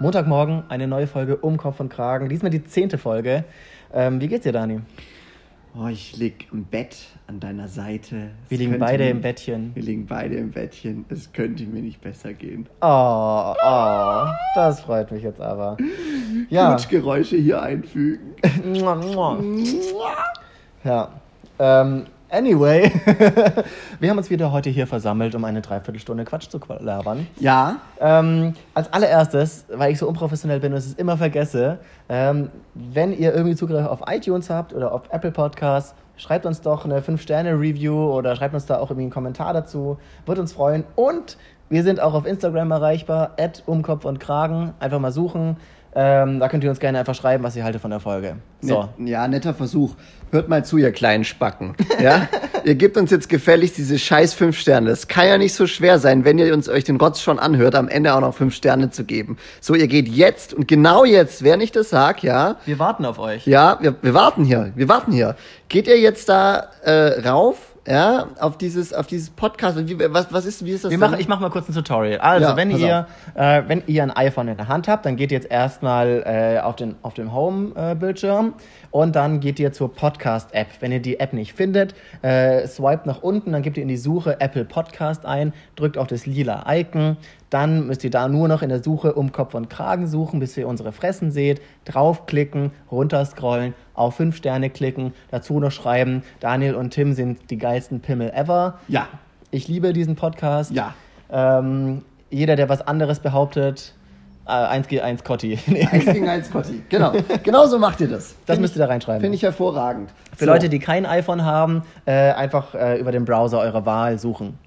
Montagmorgen eine neue Folge um Kopf und Kragen. Diesmal die zehnte Folge. Ähm, wie geht's dir, Dani? Oh, ich lieg im Bett an deiner Seite. Wir Es liegen könnte beide mir- im Bettchen. Wir liegen beide im Bettchen. Es könnte mir nicht besser gehen. Oh, oh, das freut mich jetzt aber. Ja. Knutschgeräusche hier einfügen. Ja. Ähm, anyway, wir haben uns wieder heute hier versammelt, um eine Dreiviertelstunde Quatsch zu labern. Ja, Ähm, als allererstes, weil ich so unprofessionell bin und es immer vergesse, ähm, wenn ihr irgendwie Zugriff auf iTunes habt oder auf Apple Podcasts, schreibt uns doch eine 5-Sterne-Review oder schreibt uns da auch irgendwie einen Kommentar dazu. Würde uns freuen. Und wir sind auch auf Instagram erreichbar, at umkopf und Kragen. Einfach mal suchen. Ähm, da könnt ihr uns gerne einfach schreiben, was ihr haltet von der Folge. So. Ja, netter Versuch. Hört mal zu, ihr kleinen Spacken. Ja? ihr gebt uns jetzt gefälligst diese scheiß fünf Sterne. Das kann ja nicht so schwer sein, wenn ihr uns euch den Rotz schon anhört, am Ende auch noch fünf Sterne zu geben. So, ihr geht jetzt und genau jetzt, während ich das sag, ja, Wir warten auf euch. ja, wir, wir warten hier, wir warten hier. Geht ihr jetzt da äh, rauf, ja, auf dieses, auf dieses Podcast? Wie, was, was ist, wie ist das? Machen, ich mache mal kurz ein Tutorial. Also, Ja, wenn, ihr, äh, wenn ihr ein iPhone in der Hand habt, dann geht ihr jetzt erstmal äh, auf den, auf den Home-Bildschirm und dann geht ihr zur Podcast-App. Wenn ihr die App nicht findet, äh, swiped nach unten, dann gebt ihr in die Suche Apple Podcast ein, drückt auf das lila Icon, dann müsst ihr da nur noch in der Suche um Kopf und Kragen suchen, bis ihr unsere Fressen seht, draufklicken, runterscrollen, auf 5 Sterne klicken, dazu noch schreiben, Daniel und Tim sind die geilsten Pimmel ever. Ja, Ich liebe diesen Podcast. ja. Ähm, jeder, der was anderes behauptet, äh, 1 gegen 1 Cotti. Nee, Eins gegen eins, Cotti. Genau, genau so macht ihr das. das Find müsst ihr da reinschreiben. Finde ich hervorragend. Für Leute, die kein iPhone haben, äh, einfach äh, über den Browser eurer Wahl suchen.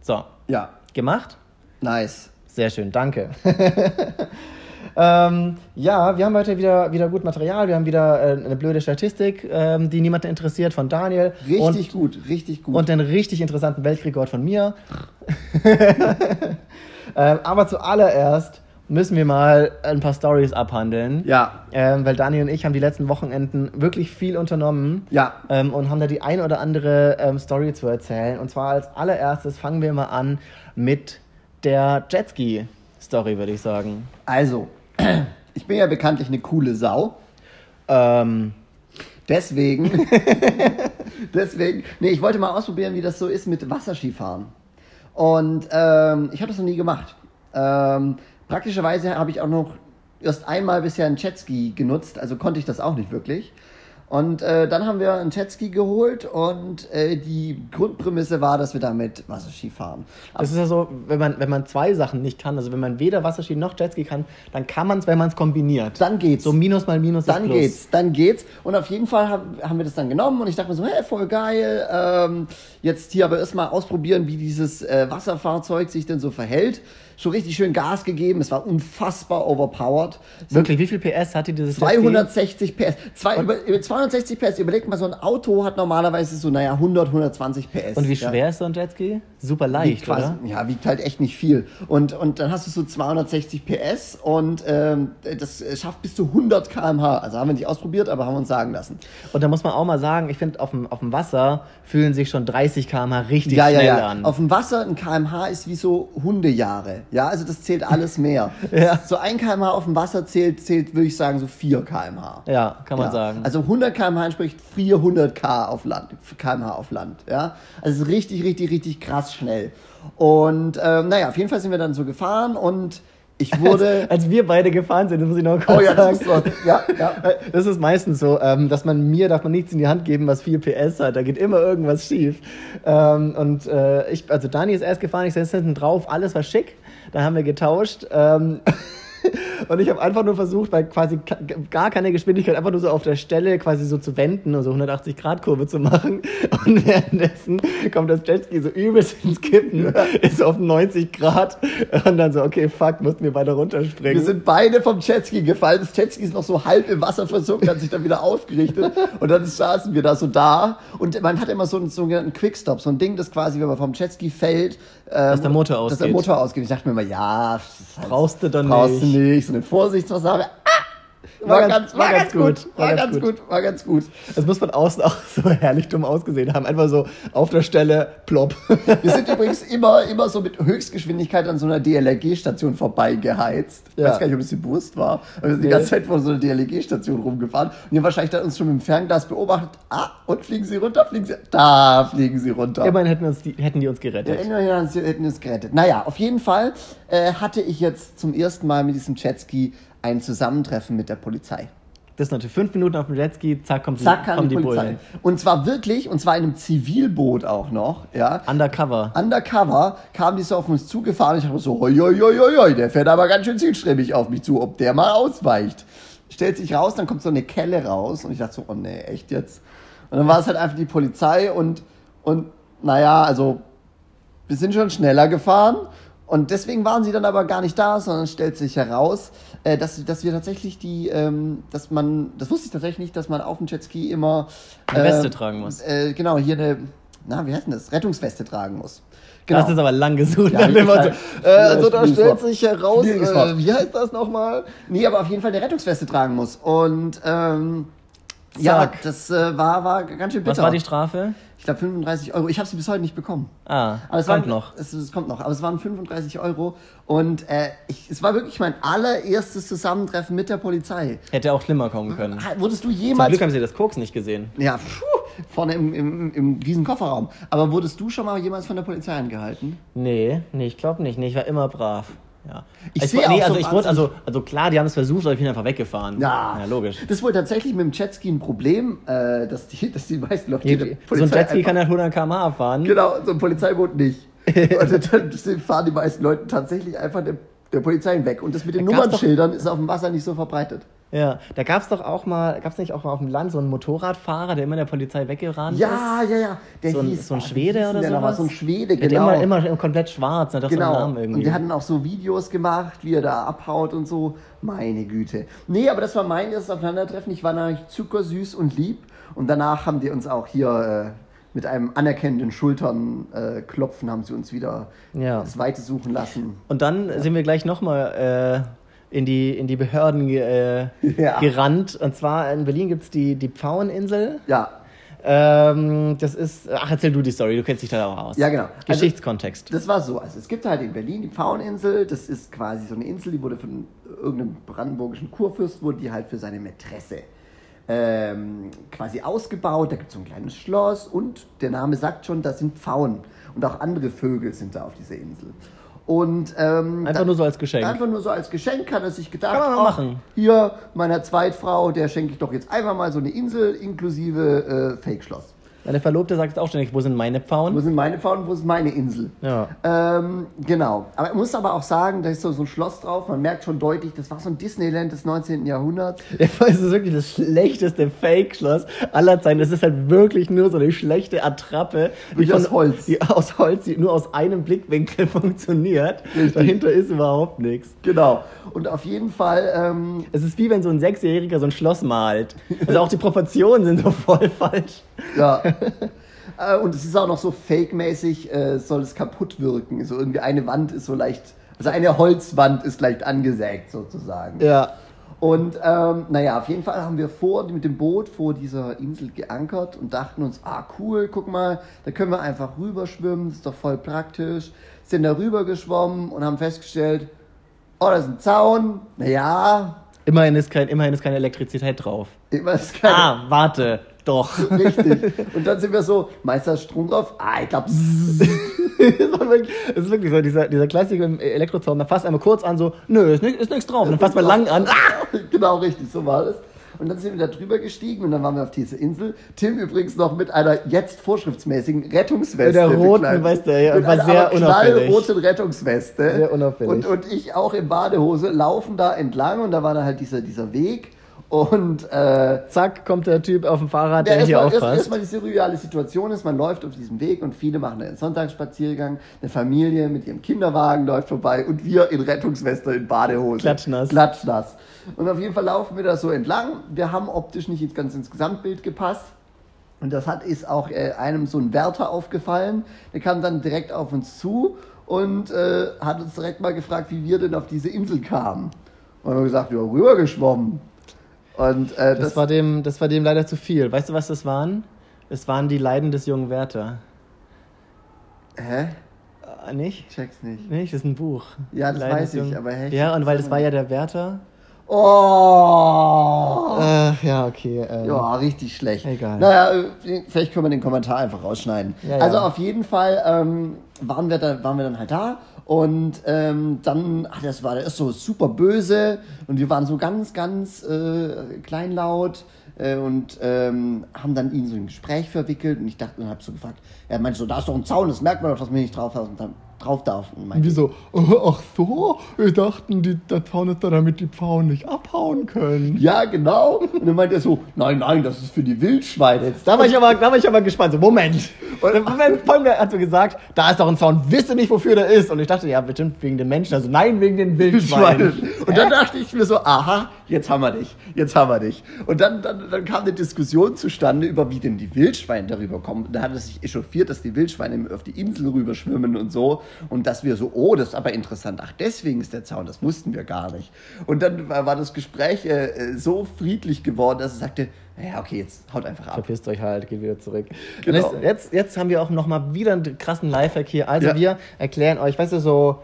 So, Ja, gemacht? nice. Sehr schön, danke. ähm, ja, wir haben heute wieder, wieder gut Material. Wir haben wieder äh, eine blöde Statistik, ähm, die niemanden interessiert, von Daniel. Richtig gut, richtig gut. Und den richtig interessanten Weltrekord von mir. ähm, aber zuallererst müssen wir mal ein paar Stories abhandeln. ja, Ähm, weil Daniel und ich haben die letzten Wochenenden wirklich viel unternommen. ja. Ähm, und haben da die ein oder andere ähm, Story zu erzählen. Und zwar als allererstes fangen wir mal an mit der Jetski-Story, würde ich sagen. Also, ich bin ja bekanntlich eine coole Sau. Ähm, Deswegen, deswegen, nee, ich wollte mal ausprobieren, wie das so ist mit Wasserskifahren. Und ähm, ich habe das noch nie gemacht. Ähm, praktischerweise habe ich auch noch erst einmal bisher einen Jetski genutzt, also konnte ich das auch nicht wirklich. Und äh, dann haben wir einen Jetski geholt und äh, die Grundprämisse war, dass wir damit Wasserski fahren. das ist ja so, wenn man, wenn man zwei Sachen nicht kann, also wenn man weder Wasserski noch Jetski kann, dann kann man es, wenn man es kombiniert. Dann geht's. So Minus mal Minus ist Dann Plus. geht's, dann geht's. Und auf jeden Fall haben, haben wir das dann genommen und ich dachte mir so, hey, voll geil. Ähm, jetzt hier aber erstmal ausprobieren, wie dieses äh, Wasserfahrzeug sich denn so verhält. Schon richtig schön Gas gegeben. Es war unfassbar overpowered. So Wirklich, wie viel PS hatte dieses Jetski? 260 PS. Zwei, über, über 260 PS. Überlegt mal, so ein Auto hat normalerweise so, naja, 100, 120 PS. Und wie ja. schwer ist so ein Jetski? Super Wiegt leicht, quasi, oder? Ja, wiegt halt echt nicht viel. Und, und dann hast du so 260 PS und ähm, das schafft bis zu 100 km/h. Also haben wir nicht ausprobiert, aber haben uns sagen lassen. Und da muss man auch mal sagen, ich finde, auf dem, auf dem Wasser fühlen sich schon 30 km/h richtig ja, ja, schnell ja. an. Auf dem Wasser ein kmh ist wie so Hundejahre. Ja, also das zählt alles mehr. Ja. So ein kmh auf dem Wasser zählt, zählt würde ich sagen, so 4 kmh. ja, kann man ja. sagen. Also 100 km/h entspricht 400 k auf Land, kmh auf Land. Ja, also es ist richtig, richtig, richtig krass schnell. Und ähm, naja, auf jeden Fall sind wir dann so gefahren und ich wurde. Als wir beide gefahren sind, das muss ich noch kurz oh ja, das sagen. ist so. Ja, ja. Das ist meistens so, ähm, dass man mir darf man nichts in die Hand geben, was viel PS hat. Da geht immer irgendwas schief. Ähm, und äh, ich, also Dani ist erst gefahren, ich sitze hinten drauf, alles war schick. Dann haben wir getauscht. Ähm, und ich habe einfach nur versucht, bei quasi gar keiner Geschwindigkeit, einfach nur so auf der Stelle quasi so zu wenden und so 180 Grad Kurve zu machen. Und währenddessen kommt das Jetski so übelst ins Kippen, ist auf 90 Grad. Und dann so, okay, fuck, mussten wir beide runterspringen. Wir sind beide vom Jetski gefallen. Das Jetski ist noch so halb im Wasser versunken, hat sich dann wieder aufgerichtet. Und dann saßen wir da so da. Und man hat immer so einen sogenannten Quickstop, so ein Ding, das quasi, wenn man vom Jetski fällt, Dass der Motor Dass der ausgeht. Motor ausgeht. Ich dachte mir immer, ja, halt- Brauchst du dann brauchst nicht. du nicht. So eine Vorsichtsmassage. Ah! War, ganz, war ganz gut. War ganz gut. War ganz gut. Das muss von außen auch so herrlich dumm ausgesehen haben. Einfach so auf der Stelle, plopp. Wir sind übrigens immer, immer so mit Höchstgeschwindigkeit an so einer DLRG-Station vorbeigeheizt. Ich Ja. weiß gar nicht, ob es dir bewusst war. Aber wir sind die Nee. ganze Zeit vor so einer DLRG-Station rumgefahren. Und ihr wahrscheinlich dann uns schon mit dem Fernglas beobachtet. Ah, und fliegen sie runter, fliegen sie. Da fliegen sie runter. Immerhin hätten, uns die, hätten die uns Ja, gerettet. immerhin haben sie- hätten es gerettet. Naja, auf jeden Fall äh, hatte ich jetzt zum ersten Mal mit diesem Jetski ein Zusammentreffen mit der Polizei. Das ist natürlich fünf Minuten auf dem Jetski, zack, kommt die, Zack, kam kommen die, die Polizei. Bullen. Und zwar wirklich, und zwar in einem Zivilboot auch noch, ja. Undercover. Undercover kam die so auf uns zugefahren. Ich dachte so, hoi, hoi, hoi, hoi, hoi, der fährt aber ganz schön zielstrebig auf mich zu, ob der mal ausweicht. Stellt sich raus, dann kommt so eine Kelle raus und ich dachte so, oh nee, echt jetzt? Und dann war es halt einfach die Polizei und, und naja, also wir sind schon schneller gefahren und deswegen waren sie dann aber gar nicht da, sondern es stellt sich heraus, äh, dass, dass wir tatsächlich die, ähm, dass man, das wusste ich tatsächlich nicht, dass man auf dem Jetski immer Eine Weste tragen muss. Äh, genau, hier eine, na, wie heißt denn das? Rettungsweste tragen muss. Genau. Das ist aber lang gesucht. Ja, Dann so, äh, also da stellt sich heraus, äh, wie heißt das nochmal? Nee, aber auf jeden Fall eine Rettungsweste tragen muss. Und ähm, ja, das äh, war, war ganz schön bitter. Was war die Strafe? Ich glaube 35 Euro. Ich habe sie bis heute nicht bekommen. Ah, Aber es kommt waren, noch. Es, es kommt noch, aber es waren 35 Euro. Und äh, ich, es war wirklich mein allererstes Zusammentreffen mit der Polizei. Hätte auch schlimmer kommen können. Ha- Wurdest du Zum jemals... Glück haben sie das Koks nicht gesehen. ja, puh, vorne im, im, im riesen Kofferraum. Aber wurdest du schon mal jemals von der Polizei angehalten? Nee, nee, ich glaube nicht. Nee, ich war immer brav. Ja. Ich ich sehe nee, auch also so ich wurde, also, also klar, die haben es versucht, aber ich bin einfach weggefahren. Ja. Ja, logisch. Das ist wohl tatsächlich mit dem Jetski ein Problem, äh, dass, die, dass die meisten Leute Die, so ein Jetski kann ja 100 km/h fahren. Genau, so ein Polizeiboot nicht. Und dann fahren die meisten Leute tatsächlich einfach der, der Polizei weg. Und das mit den Da Nummernschildern ist auf dem Wasser nicht so verbreitet. Ja, da gab es doch auch mal, gab es nicht auch mal auf dem Land so einen Motorradfahrer, der immer der Polizei weggerannt ist? Ja, ja, ja. Der So ein, hieß, so ein ah, Schwede oder der so? So ein Schwede, Der genau. immer, immer komplett schwarz, so einen Genau. Namen irgendwie. Und wir hatten auch so Videos gemacht, wie er da abhaut und so. Meine Güte. Nee, aber das war mein erstes Aufeinandertreffen. Ich war natürlich zuckersüß und lieb. Und danach haben die uns auch hier äh, mit einem anerkennenden Schultern äh, klopfen, haben sie uns wieder Ja. das Weite suchen lassen. Und dann sind wir gleich nochmal äh, in, die, in die Behörden äh, Ja. gerannt. Und zwar in Berlin gibt es die, die Pfaueninsel. Ja, Ähm, das ist, ach, erzähl du die Story, du kennst dich da auch aus. Ja, genau. Also- Geschichtskontext. Das war so. Also es gibt halt in Berlin die Pfaueninsel. Das ist quasi so eine Insel, die wurde von irgendeinem brandenburgischen Kurfürst, wurde die halt für seine Mätresse ähm, quasi ausgebaut. Da gibt es so ein kleines Schloss und der Name sagt schon, das sind Pfauen. Und auch andere Vögel sind da auf dieser Insel. Und ähm, Einfach dann- nur so als Geschenk. Einfach nur so als Geschenk hat er sich gedacht, Kann man ach, machen. hier meiner Zweitfrau, der schenke ich doch jetzt einfach mal so eine Insel inklusive äh, Fake-Schloss. Meine Verlobte sagt auch ständig, wo sind meine Wo Pfauen? sind meine Pfauen, wo ist meine Insel? Ja. Ähm, genau. Aber man muss aber auch sagen, da ist so, so ein Schloss drauf. Man merkt schon deutlich, das war so ein Disneyland des 19. Jahrhunderts. Ja, es ist wirklich das schlechteste Fake-Schloss aller Zeiten. Es ist halt wirklich nur so eine schlechte Attrappe. Wirklich aus Holz. Die aus Holz, die nur aus einem Blickwinkel funktioniert. Dahinter ist überhaupt nichts. Genau. Und auf jeden Fall, ähm, Es ist wie wenn so ein Sechsjähriger so ein Schloss malt. Also auch die Proportionen sind so voll falsch. ja. äh, und es ist auch noch so fake-mäßig, äh, soll es kaputt wirken. So irgendwie eine Wand ist so leicht, also eine Holzwand ist leicht angesägt sozusagen. Ja. Und ähm, naja, auf jeden Fall haben wir vor mit dem Boot vor dieser Insel geankert und dachten uns, ah cool, guck mal, da können wir einfach rüberschwimmen, das ist doch voll praktisch. Sind da rüber geschwommen und haben festgestellt, oh, da ist ein Zaun, naja, Immerhin ist, kein, immerhin ist keine Elektrizität drauf. immer ist keine Ah, warte. Doch. richtig. Und dann sind wir so, Meister Strom drauf, ah, ich glaub, es ist wirklich so, dieser, dieser Klassiker im Elektrozaun, man fasst einmal kurz an, so, nö, ist, nix, ist nichts drauf. Und dann fasst man lang an, ah! genau richtig, so war das. Und dann sind wir da drüber gestiegen und dann waren wir auf diese Insel. Tim übrigens noch mit einer jetzt vorschriftsmäßigen Rettungsweste. Mit der roten bekleidet. Weste, ja, mit war einer sehr unauffällig. knallroten Rettungsweste. Sehr unauffällig. Und, und ich auch in Badehose laufen da entlang und da war dann halt dieser, dieser Weg. Und äh, Zack, kommt der Typ auf dem Fahrrad, ja, der hier erstmal erst, aufpasst. erstmal die surreale Situation ist, man läuft auf diesem Weg und viele machen einen Sonntagsspaziergang, eine Familie mit ihrem Kinderwagen läuft vorbei und wir in Rettungsweste in Badehose. Klatschnass. Klatschnass. Und auf jeden Fall laufen wir da so entlang. Wir haben optisch nicht ins ganz ins Gesamtbild gepasst. Und das hat ist auch äh, einem so ein Wärter aufgefallen. Der kam dann direkt auf uns zu und äh, hat uns direkt mal gefragt, wie wir denn auf diese Insel kamen. Und haben wir gesagt, ja, rübergeschwommen. Und äh, Das, das, war dem, das war dem leider zu viel. Weißt du, was das waren? Es waren die Leiden des jungen Werther. Hä? Äh, nicht? Check's nicht. Nicht, das ist ein Buch. Ja, das Leiden weiß ich, aber hä, Ja, und weil das war ja der Werther. Oh! Äh, ja, okay. ähm, Ja, richtig schlecht. Egal. Naja, äh, vielleicht können wir den Kommentar einfach rausschneiden. Ja, ja. Also auf jeden Fall ähm, waren, wir da, waren wir dann halt da und ähm, dann, ach, das war der ist so super böse und wir waren so ganz, ganz äh, kleinlaut äh, und ähm, haben dann ihn so in ein Gespräch verwickelt und ich dachte und hab so gefragt, er meinte so, da ist doch ein Zaun, das merkt man doch, dass man nicht drauf, und dann, drauf darf. Wieso? Ach so, wir dachten, die, der Zaun ist da, damit die Pfauen nicht abhauen können. ja, genau. Und dann meinte er so, nein, nein, das ist für die Wildschweine. Da war ich aber, da war ich aber gespannt. So, Moment. Und Moment, folgender hat so gesagt, da ist doch ein Zaun, wisst ihr nicht, wofür der ist? Und ich dachte, ja, bestimmt wegen den Menschen. Also nein, wegen den Wildschweinen. Wildschweine. Und dann dachte ich mir so, aha, jetzt haben wir dich, jetzt haben wir dich. Und dann, dann, dann kam eine Diskussion zustande über, wie denn die Wildschweine darüber kommen. Da hat es sich echauffiert, dass die Wildschweine auf die Insel rüber schwimmen und so. Und dass wir so, oh, das ist aber interessant. Ach, deswegen ist der Zaun, das wussten wir gar nicht. Und dann war, war das Gespräch äh, äh, so friedlich geworden, dass er sagte, ja, okay, jetzt haut einfach ab. Verpisst euch halt, geht wieder zurück. Genau. Jetzt, jetzt, jetzt haben wir auch noch mal wieder einen krassen Lifehack hier. Also Ja. wir erklären euch, weißt du, so,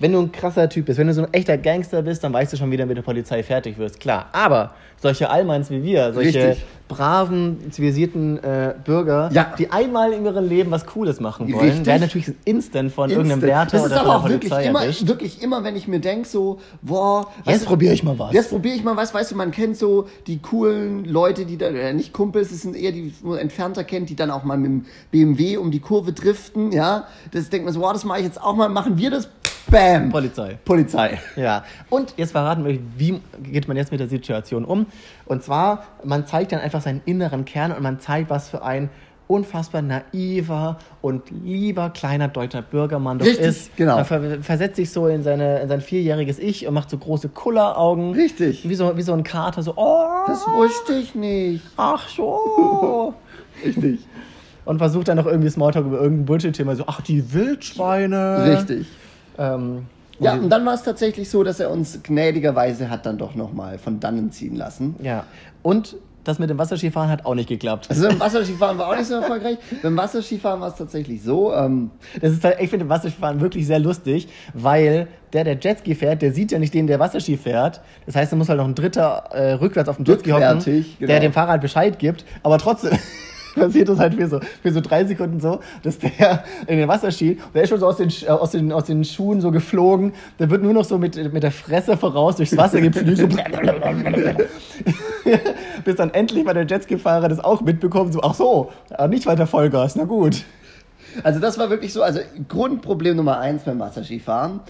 wenn du ein krasser Typ bist, wenn du so ein echter Gangster bist, dann weißt du schon, wie du mit der Polizei fertig wirst. Klar. Aber solche Allmanns wie wir, solche Richtig. braven, zivilisierten äh, Bürger, Ja. die einmal in ihrem Leben was Cooles machen wollen, Richtig. werden natürlich instant von irgendeinem Instant. Wärter Das ist oder aber auch wirklich Polizei immer, erwischt. wirklich immer, wenn ich mir denke, so, boah, Jetzt probiere ich mal was. Jetzt probiere ich mal was, weißt du, man kennt so die coolen Leute, die dann, äh, nicht Kumpels, das sind eher die, die man entfernter kennt, die dann auch mal mit dem BMW um die Kurve driften, ja. Das denkt man so, wow, das mache ich jetzt auch mal, machen wir das, bam. Polizei. Polizei. Ja, und jetzt verraten wir euch, wie geht man jetzt mit der Situation um. Und zwar, man zeigt dann einfach seinen inneren Kern und man zeigt, was für ein unfassbar naiver und lieber kleiner deutscher Bürgermann doch Richtig, ist. genau. Man ver versetzt sich so in, seine, in sein vierjähriges Ich und macht so große Kulleraugen. Richtig. Wie so, wie so ein Kater, so, oh, Das wusste ich nicht. ach so. Richtig. und versucht dann noch irgendwie Smalltalk über irgendein Bullshit-Thema, so, ach, die Wildschweine. Richtig. Ähm, Ja, und dann war es tatsächlich so, dass er uns gnädigerweise hat dann doch nochmal von dannen ziehen lassen. ja. Und das mit dem Wasserskifahren hat auch nicht geklappt. Also beim Wasserskifahren war auch nicht so erfolgreich. beim Wasserskifahren war es tatsächlich so, ähm, Das ist halt, ich finde Wasserskifahren wirklich sehr lustig, weil der, der Jetski fährt, der sieht ja nicht den, der Wasserski fährt. Das heißt, da muss halt noch ein Dritter äh, rückwärts auf dem Jetski hocken, genau. der dem Fahrrad Bescheid gibt. Aber trotzdem passiert das halt für so, für so drei Sekunden so, dass der in den Wasserski, der ist schon so aus den, äh, aus den, aus den Schuhen so geflogen, der wird nur noch so mit, mit der Fresse voraus durchs Wasser gepflügt. Bis dann endlich mal der Jetski-Fahrer das auch mitbekommt, so, ach so, nicht weiter Vollgas, na gut. Also das war wirklich so, also Grundproblem Nummer eins beim Wasserskifahren.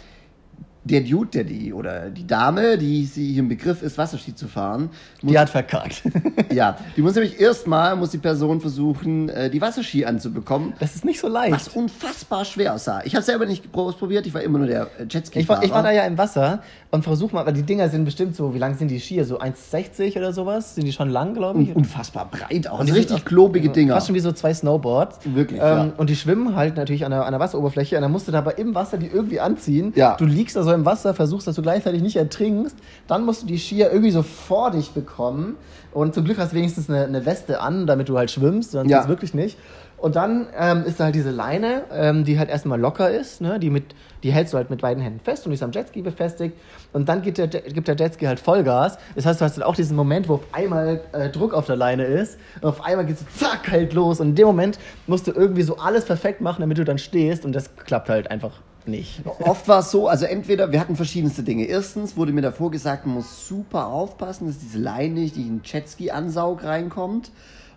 Der Dude, der die, oder die Dame, die sie im Begriff ist, Wasserski zu fahren, muss, Die hat verkackt. ja, die muss nämlich erstmal, muss die Person versuchen, äh, die Wasserski anzubekommen, Das ist nicht so leicht. was unfassbar schwer aussah. Ich habe selber nicht ausprobiert, ich war immer nur der äh, jetski Ich war, ich war da ja im Wasser und versuch mal, weil die Dinger sind bestimmt so, wie lang sind die Skier? So 1,60 oder sowas? Sind die schon lang, glaube ich? unfassbar breit aus. Und die richtig sind klobige auch- Dinger. Fast schon wie so zwei Snowboards. Wirklich, Ähm, ja. Und die schwimmen halt natürlich an der, an der Wasseroberfläche und dann musst du dabei im Wasser die irgendwie anziehen. Ja. Du liegst da so im Wasser, versuchst, dass du gleichzeitig nicht ertrinkst. Dann musst du die Skier irgendwie so vor dich bekommen. Und zum Glück hast du wenigstens eine, eine Weste an, damit du halt schwimmst, sonst Ja. geht's wirklich nicht. Und dann ähm, ist da halt diese Leine, ähm, die halt erstmal locker ist, ne? die, mit, die hältst du halt mit beiden Händen fest und die ist am Jetski befestigt. Und dann gibt der, gibt der Jetski halt Vollgas. Das heißt, du hast dann auch diesen Moment, wo auf einmal äh, Druck auf der Leine ist und auf einmal geht es zack halt los. Und in dem Moment musst du irgendwie so alles perfekt machen, damit du dann stehst und das klappt halt einfach nicht. Oft war es so, also entweder, wir hatten verschiedenste Dinge. Erstens wurde mir davor gesagt, man muss super aufpassen, dass diese Leine nicht in den Jetski-Ansaug reinkommt.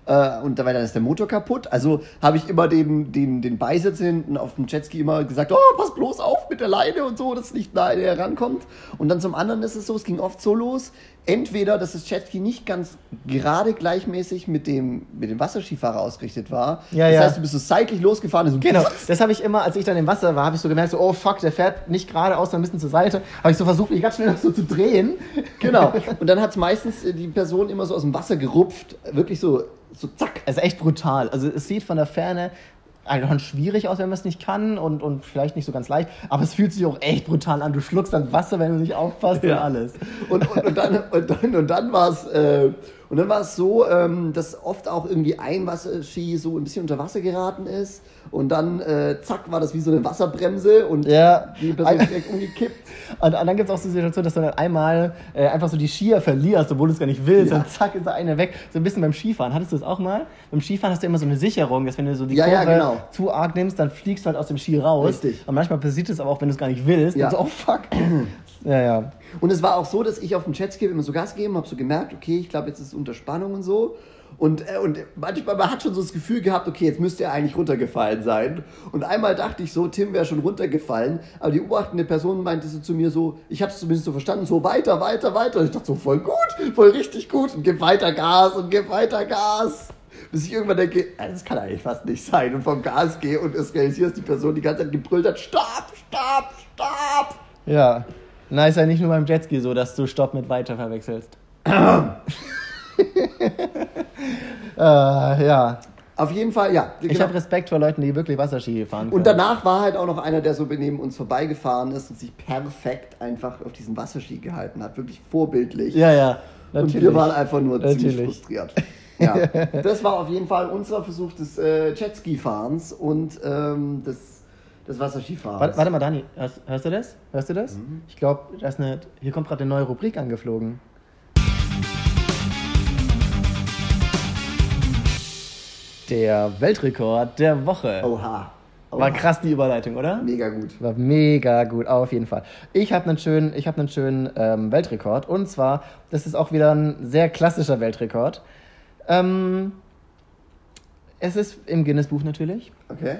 Äh, und dabei dann ist der Motor kaputt. Also habe ich immer den, den, den Beisitz hinten auf dem Jetski immer gesagt, oh, pass bloß auf mit der Leine und so, dass nicht nahe herankommt. Und dann zum anderen ist es so, es ging oft so los, entweder, dass das Jetski nicht ganz gerade gleichmäßig mit dem, mit dem Wasserskifahrer ausgerichtet war. Ja, das ja. heißt, du bist so seitlich losgefahren. So Genau, das habe ich immer, als ich dann im Wasser war, habe ich so gemerkt, so, oh fuck, der fährt nicht geradeaus, sondern ein bisschen zur Seite. Habe ich so versucht, mich ganz schnell so zu drehen. Genau. Und dann hat es meistens äh, die Person immer so aus dem Wasser gerupft. Wirklich so, so zack. Also echt brutal. Also es sieht von der Ferne schon schwierig aus, wenn man es nicht kann und, und vielleicht nicht so ganz leicht. Aber es fühlt sich auch echt brutal an. Du schluckst dann Wasser, wenn du nicht aufpasst Ja. und alles. Und, und, und dann, und dann, und dann war es äh, und dann war es so, ähm, dass oft auch irgendwie ein Wasserski so ein bisschen unter Wasser geraten ist und dann äh, zack war das wie so eine Wasserbremse und Ja. die Person ist direkt umgekippt. Und, und dann gibt es auch so Situationen, dass du dann einmal äh, einfach so die Skier verlierst, obwohl du es gar nicht willst. Ja. Und zack ist da eine weg. So ein bisschen beim Skifahren. Hattest du das auch mal? Beim Skifahren hast du immer so eine Sicherung, dass wenn du so die Ja, ja, Kurve genau. zu arg nimmst, dann fliegst du halt aus dem Ski raus. Richtig. Und manchmal passiert es aber auch, wenn du es gar nicht willst. Ja. Und so, oh fuck. ja, ja. Und es war auch so, dass ich auf dem Jetski immer so Gas gegeben habe, so gemerkt, okay, ich glaube, jetzt ist es unter Spannung und so. Und, äh, und manchmal, man hat schon so das Gefühl gehabt, okay, jetzt müsste er eigentlich runtergefallen sein. Und einmal dachte ich so, Tim wäre schon runtergefallen. Aber die beobachtende Person meinte so zu mir so, ich habe es zumindest so verstanden, so weiter, weiter, weiter. Und ich dachte so, voll gut, voll richtig gut. Und gib weiter Gas und gib weiter Gas. Bis ich irgendwann denke, äh, das kann eigentlich fast nicht sein. Und vom Gas gehe und es realisiere, dass die Person die ganze Zeit gebrüllt hat, stopp, stopp, stopp. Ja. Na, ist ja nicht nur beim Jetski so, dass du Stopp mit weiter verwechselst. äh, ja. Auf jeden Fall, ja. Ich genau. habe Respekt vor Leuten, die wirklich Wasserski fahren können. Und danach war halt auch noch einer, der so neben uns vorbeigefahren ist und sich perfekt einfach auf diesen Wasserski gehalten hat. Wirklich vorbildlich. Ja, ja. und Natürlich. wir waren einfach nur ziemlich Natürlich. frustriert. Ja, das war auf jeden Fall unser Versuch des äh, Jetski-Fahrens und ähm, des, des Wasserskifahrens. Warte, warte mal, Dani, hörst, hörst du das? Hörst du das? Mhm. Ich glaube, hier kommt gerade eine neue Rubrik angeflogen. Der Weltrekord der Woche. Oha. Oha. War krass die Überleitung, oder? Mega gut. War mega gut, auf jeden Fall. Ich habe einen schönen, ich hab einen schönen ähm, Weltrekord. Und zwar, das ist auch wieder ein sehr klassischer Weltrekord. Ähm, es ist im Guinness-Buch natürlich. Okay.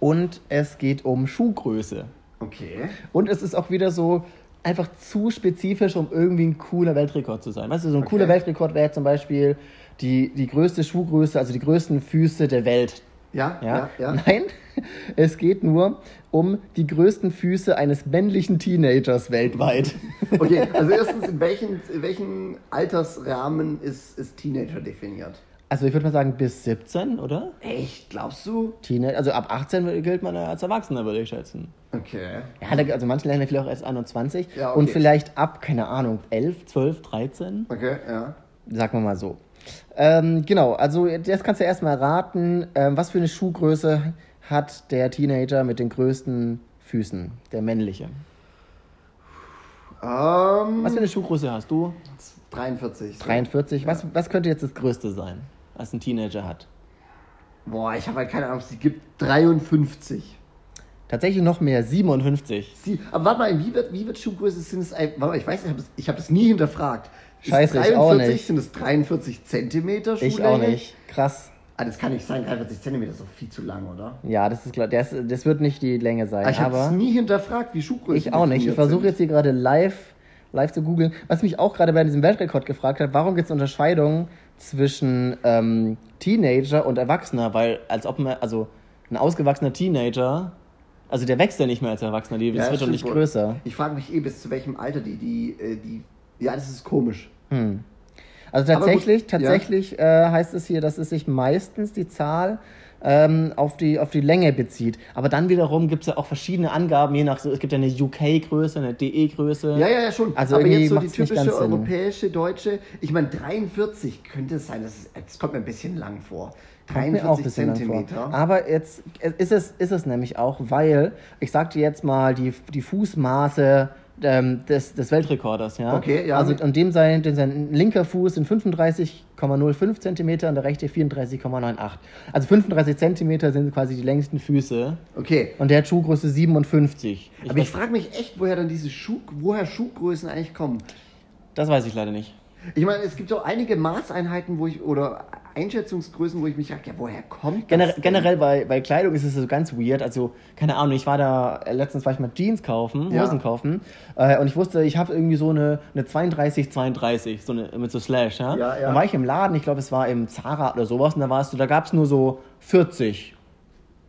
Und es geht um Schuhgröße. Okay. Und es ist auch wieder so einfach zu spezifisch, um irgendwie ein cooler Weltrekord zu sein. Weißt du, so ein Okay. cooler Weltrekord wäre zum Beispiel die, die größte Schuhgröße, also die größten Füße der Welt. Ja, Ja? ja, ja. Nein, es geht nur um die größten Füße eines männlichen Teenagers weltweit. Okay, also erstens, in welchen, in welchen Altersrahmen ist, ist Teenager definiert? Also ich würde mal sagen bis 17, oder? Echt? Glaubst du? Teenager, also ab 18 gilt man als Erwachsener, würde ich schätzen. Okay. Ja, da- also manche lernen ja vielleicht auch erst 21 Ja, okay. und vielleicht ab, keine Ahnung, 11, 12, 13. Okay, ja. Sagen wir mal so. Ähm, genau, also jetzt kannst du erstmal raten, ähm, was für eine Schuhgröße hat der Teenager mit den größten Füßen, der männliche. Ähm, Was für eine Schuhgröße hast du? 43. 43. Was, was könnte jetzt das Größte sein, was ein Teenager hat? Boah, ich habe halt keine Ahnung, sie gibt 53. Tatsächlich noch mehr, 57. Sie, aber warte mal, wie wird, wie wird Schuhgröße? Sind es, ein- warte mal, ich weiß nicht, ich habe das, ich hab das nie hinterfragt. Ist Scheiße, es ich auch nicht. Sind es 43 Zentimeter Schuhlänge? Ich auch nicht. Krass. Ah, das kann nicht sein, 43 Zentimeter ist doch viel zu lang, oder? Ja, das ist klar. Das, das wird nicht die Länge sein. Ah, ich habe es aber nie hinterfragt, wie Schuhgröße ich auch nicht. Ich versuche jetzt hier gerade live, live zu googeln. Was mich auch gerade bei diesem Weltrekord gefragt hat, warum gibt es Unterscheidungen zwischen ähm, Teenager und Erwachsener? Weil als ob man, also ein ausgewachsener Teenager, also der wächst ja nicht mehr als Erwachsener, die, das Ja, wird doch nicht wohl. größer. Ich frage mich eh, bis zu welchem Alter die, die, äh, die, ja, das ist komisch. Hm. Also Aber gut, tatsächlich, ja. tatsächlich äh, heißt es hier, dass es sich meistens die Zahl ähm, auf, die, auf die Länge bezieht. Aber dann wiederum gibt es ja auch verschiedene Angaben, je nach so, es gibt ja eine UK-Größe, eine DE-Größe. Ja, ja, ja, schon. Also Aber jetzt so die typische europäische, deutsche, ich meine 43 könnte es sein, das, ist, das kommt mir ein bisschen lang vor. Kommt mir auch ein 43 bisschen lang Zentimeter. Aber jetzt ist es, ist es nämlich auch, weil, ich sag dir jetzt mal, die, die Fußmaße ähm, des, des Weltrekorders, ja? Okay, ja. Also und dem sein, dem sein linker Fuß sind 35,05 Zentimeter und der rechte 34,98. Also 35 Zentimeter sind quasi die längsten Füße. Okay. Und der hat Schuhgröße 57. Ich Aber ich frage mich echt, woher dann diese Schuh, woher Schuhgrößen eigentlich kommen. das weiß ich leider nicht. Ich meine, es gibt auch einige Maßeinheiten, wo ich, oder Einschätzungsgrößen, wo ich mich frage, ja, woher kommt das? Generell, denn? generell bei, bei Kleidung ist es so ganz weird. Also, keine Ahnung, ich war da, äh, letztens war ich mal Jeans kaufen, Ja. Hosen kaufen. Äh, und ich wusste, ich habe irgendwie so eine, eine 32, 32, so eine, mit so Slash, ja? Ja, ja. Dann war ich im Laden, ich glaube, es war im Zara oder sowas, und da warst du, da gab es nur so 40.